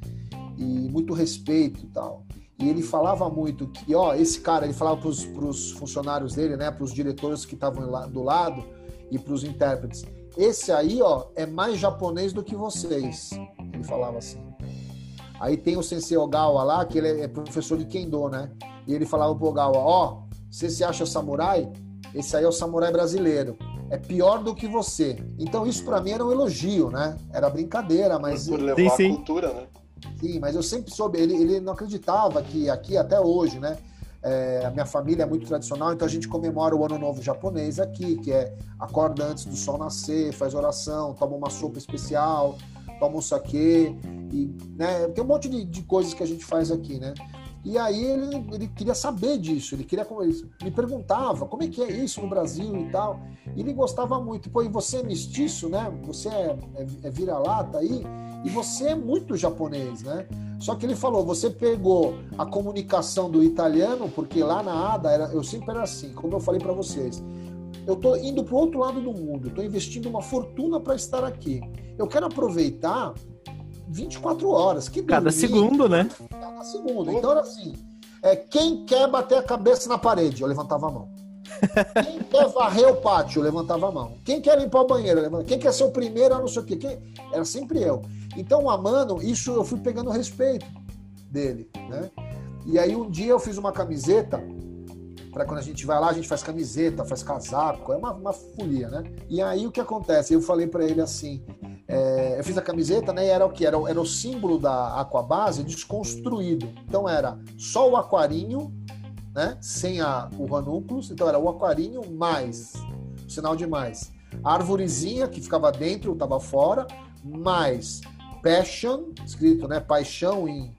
E muito respeito e tal. E ele falava muito que, ó, esse cara, ele falava para os funcionários dele, né, para os diretores que estavam do lado e para os intérpretes, esse aí, ó, é mais japonês do que vocês. Ele falava assim. Aí tem o Sensei Ogawa lá, que ele é professor de Kendo, né? E ele falava pro Ogawa, ó, você se acha samurai? Esse aí é o samurai brasileiro. É pior do que você. Então isso para mim era um elogio, né? Era brincadeira, mas... Por levar sim, sim. a cultura, né? Sim, mas eu sempre soube, ele, ele não acreditava que aqui até hoje, né? É, a minha família é muito tradicional, então a gente comemora o Ano Novo japonês aqui, que é acorda antes do sol nascer, faz oração, toma uma sopa especial, toma um saquê, e, né, tem um monte de, de coisas que a gente faz aqui, né? E aí ele, ele queria saber disso, ele queria ele me perguntava como é que é isso no Brasil e tal. E ele gostava muito. Pô, e você é mestiço, né? Você é, é, é vira-lata aí, e você é muito japonês, né? Só que ele falou, você pegou a comunicação do italiano, porque lá na ADA era, eu sempre era assim, como eu falei para vocês. Eu estou indo para o outro lado do mundo, estou investindo uma fortuna para estar aqui. Eu quero aproveitar 24 horas. Que Cada segundo, né? Cada segundo. Então era assim: é, quem quer bater a cabeça na parede? Eu levantava a mão. Quem quer varrer o pátio? Levantava a mão. Quem quer limpar o banheiro? Eu Quem quer ser o primeiro? Não sei o quê. Quem... Era sempre eu. Então, o Amano, isso eu fui pegando respeito dele, né? E aí um dia eu fiz uma camiseta para quando a gente vai lá, a gente faz camiseta, faz casaco, é uma, uma folia, né? E aí o que acontece? Eu falei para ele assim: é, eu fiz a camiseta, né? Era o que? Era, era o símbolo da Aquabase desconstruído. Então era só o aquarinho, né? Sem a, o ranúnculos. Então era o aquarinho mais, o sinal de mais. A arvorezinha que ficava dentro, estava fora, mais passion, escrito, né? Paixão em,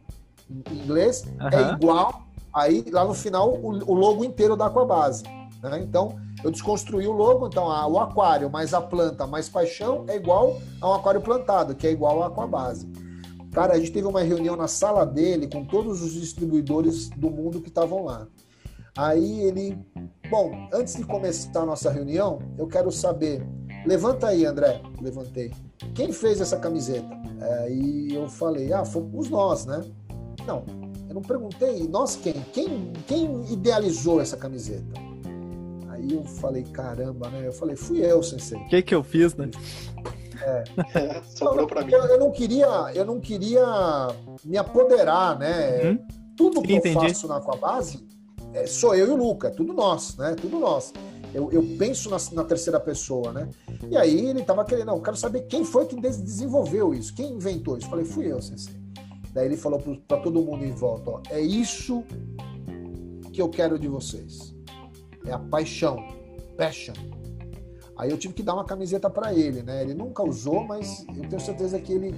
em inglês, uhum. é igual. Aí lá no final o, o logo inteiro da Aquabase. Né? Então eu desconstruí o logo, então a, o aquário mais a planta mais paixão é igual a um aquário plantado, que é igual à aquabase. Cara, a gente teve uma reunião na sala dele com todos os distribuidores do mundo que estavam lá. Aí ele, bom, antes de começar a nossa reunião, eu quero saber. Levanta aí, André. Levantei. Quem fez essa camiseta? Aí eu falei, ah, fomos nós, né? Não, eu não perguntei, nós quem? Quem, quem idealizou essa camiseta? Aí eu falei, caramba, né? Eu falei, fui eu, sensei. O que que eu fiz, né? É. Sobrou pra mim. Eu, eu, não queria, eu não queria me apoderar, né? Uhum. Tudo que Entendi. eu faço na Aquabase é, sou eu e o Luca, é tudo nós, né? Tudo nós. Eu, eu penso na, na, terceira pessoa, né? E aí ele tava querendo, não, eu quero saber quem foi que desenvolveu isso, quem inventou isso. Falei, fui eu, sensei. Daí ele falou para todo mundo em volta, ó, é isso que eu quero de vocês é a paixão, passion. Aí eu tive que dar uma camiseta para ele, né? Ele nunca usou, mas eu tenho certeza que ele,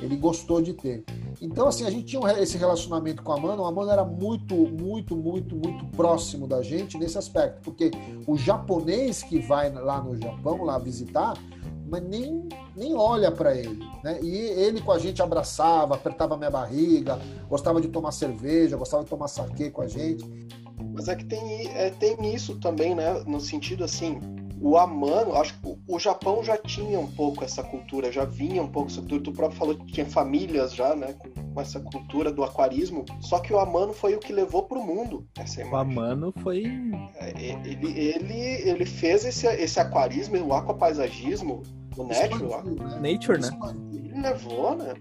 ele gostou de ter. Então, assim, a gente tinha esse relacionamento com a Mano. A Mano era muito, muito, muito, muito próximo da gente nesse aspecto, porque o japonês que vai lá no Japão, lá visitar, mas nem, nem olha para ele. Né? E ele com a gente abraçava, apertava minha barriga, gostava de tomar cerveja, gostava de tomar saque com a gente. Mas é que tem, é, tem isso também, né? No sentido assim, o Amano, acho que o Japão já tinha um pouco essa cultura, já vinha um pouco essa cultura. Tu próprio falou que tinha famílias já, né? Com, com essa cultura do aquarismo. Só que o Amano foi o que levou para o mundo essa imagem. O Amano foi. É, ele, ele, ele fez esse, esse aquarismo, o aquapaisagismo, o Nature. Né? Nature, né? Ele levou, né?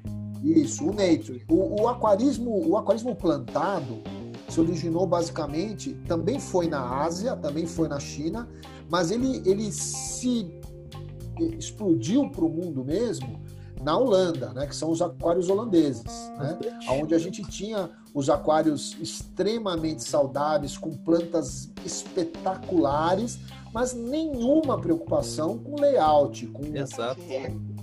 Isso, o Nature. O, o, aquarismo, o aquarismo plantado se originou basicamente, também foi na Ásia, também foi na China, mas ele, ele se explodiu para o mundo mesmo na Holanda, né, que são os aquários holandeses, né, onde a gente tinha os aquários extremamente saudáveis, com plantas espetaculares, mas nenhuma preocupação com layout, com Exato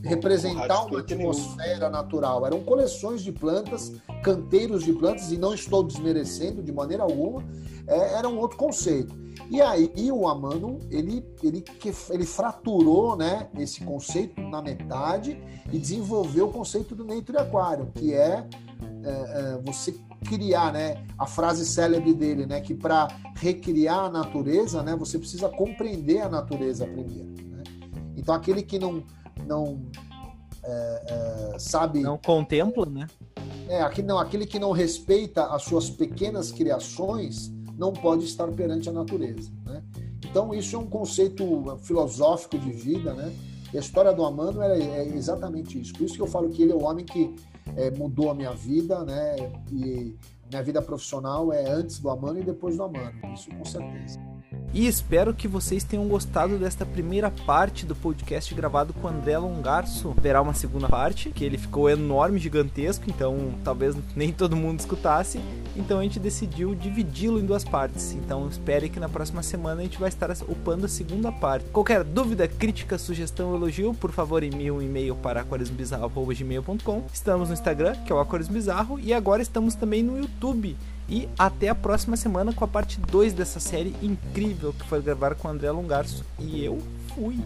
representar uma atmosfera natural. Eram coleções de plantas, canteiros de plantas, e não estou desmerecendo de maneira alguma, é, era um outro conceito. E aí o Amano, ele, ele, ele fraturou né, esse conceito na metade e desenvolveu o conceito do Nature Aquarium, que é, é, é você criar, né, a frase célebre dele, né, que para recriar a natureza, né, você precisa compreender a natureza primeiro. Né? Então aquele que não não é, é, sabe. Não contempla, né? É, aquele, não, aquele que não respeita as suas pequenas criações não pode estar perante a natureza. Né? Então, isso é um conceito filosófico de vida, né? E a história do Amando é, é exatamente isso. Por isso que eu falo que ele é o homem que é, mudou a minha vida, né? E minha vida profissional é antes do Amando e depois do Amando. Isso com certeza. E espero que vocês tenham gostado desta primeira parte do podcast gravado com o André Longarço. Verá uma segunda parte, que ele ficou enorme, gigantesco, então talvez nem todo mundo escutasse. Então a gente decidiu dividi-lo em duas partes. Então espere que na próxima semana a gente vai estar upando a segunda parte. Qualquer dúvida, crítica, sugestão elogio, por favor envie um e-mail para aquarismobizarro.gmail.com. Estamos no Instagram, que é o Aquarismo Bizarro, e agora estamos também no YouTube. E até a próxima semana com a parte 2 dessa série incrível que foi gravar com o André Longarço. E eu fui!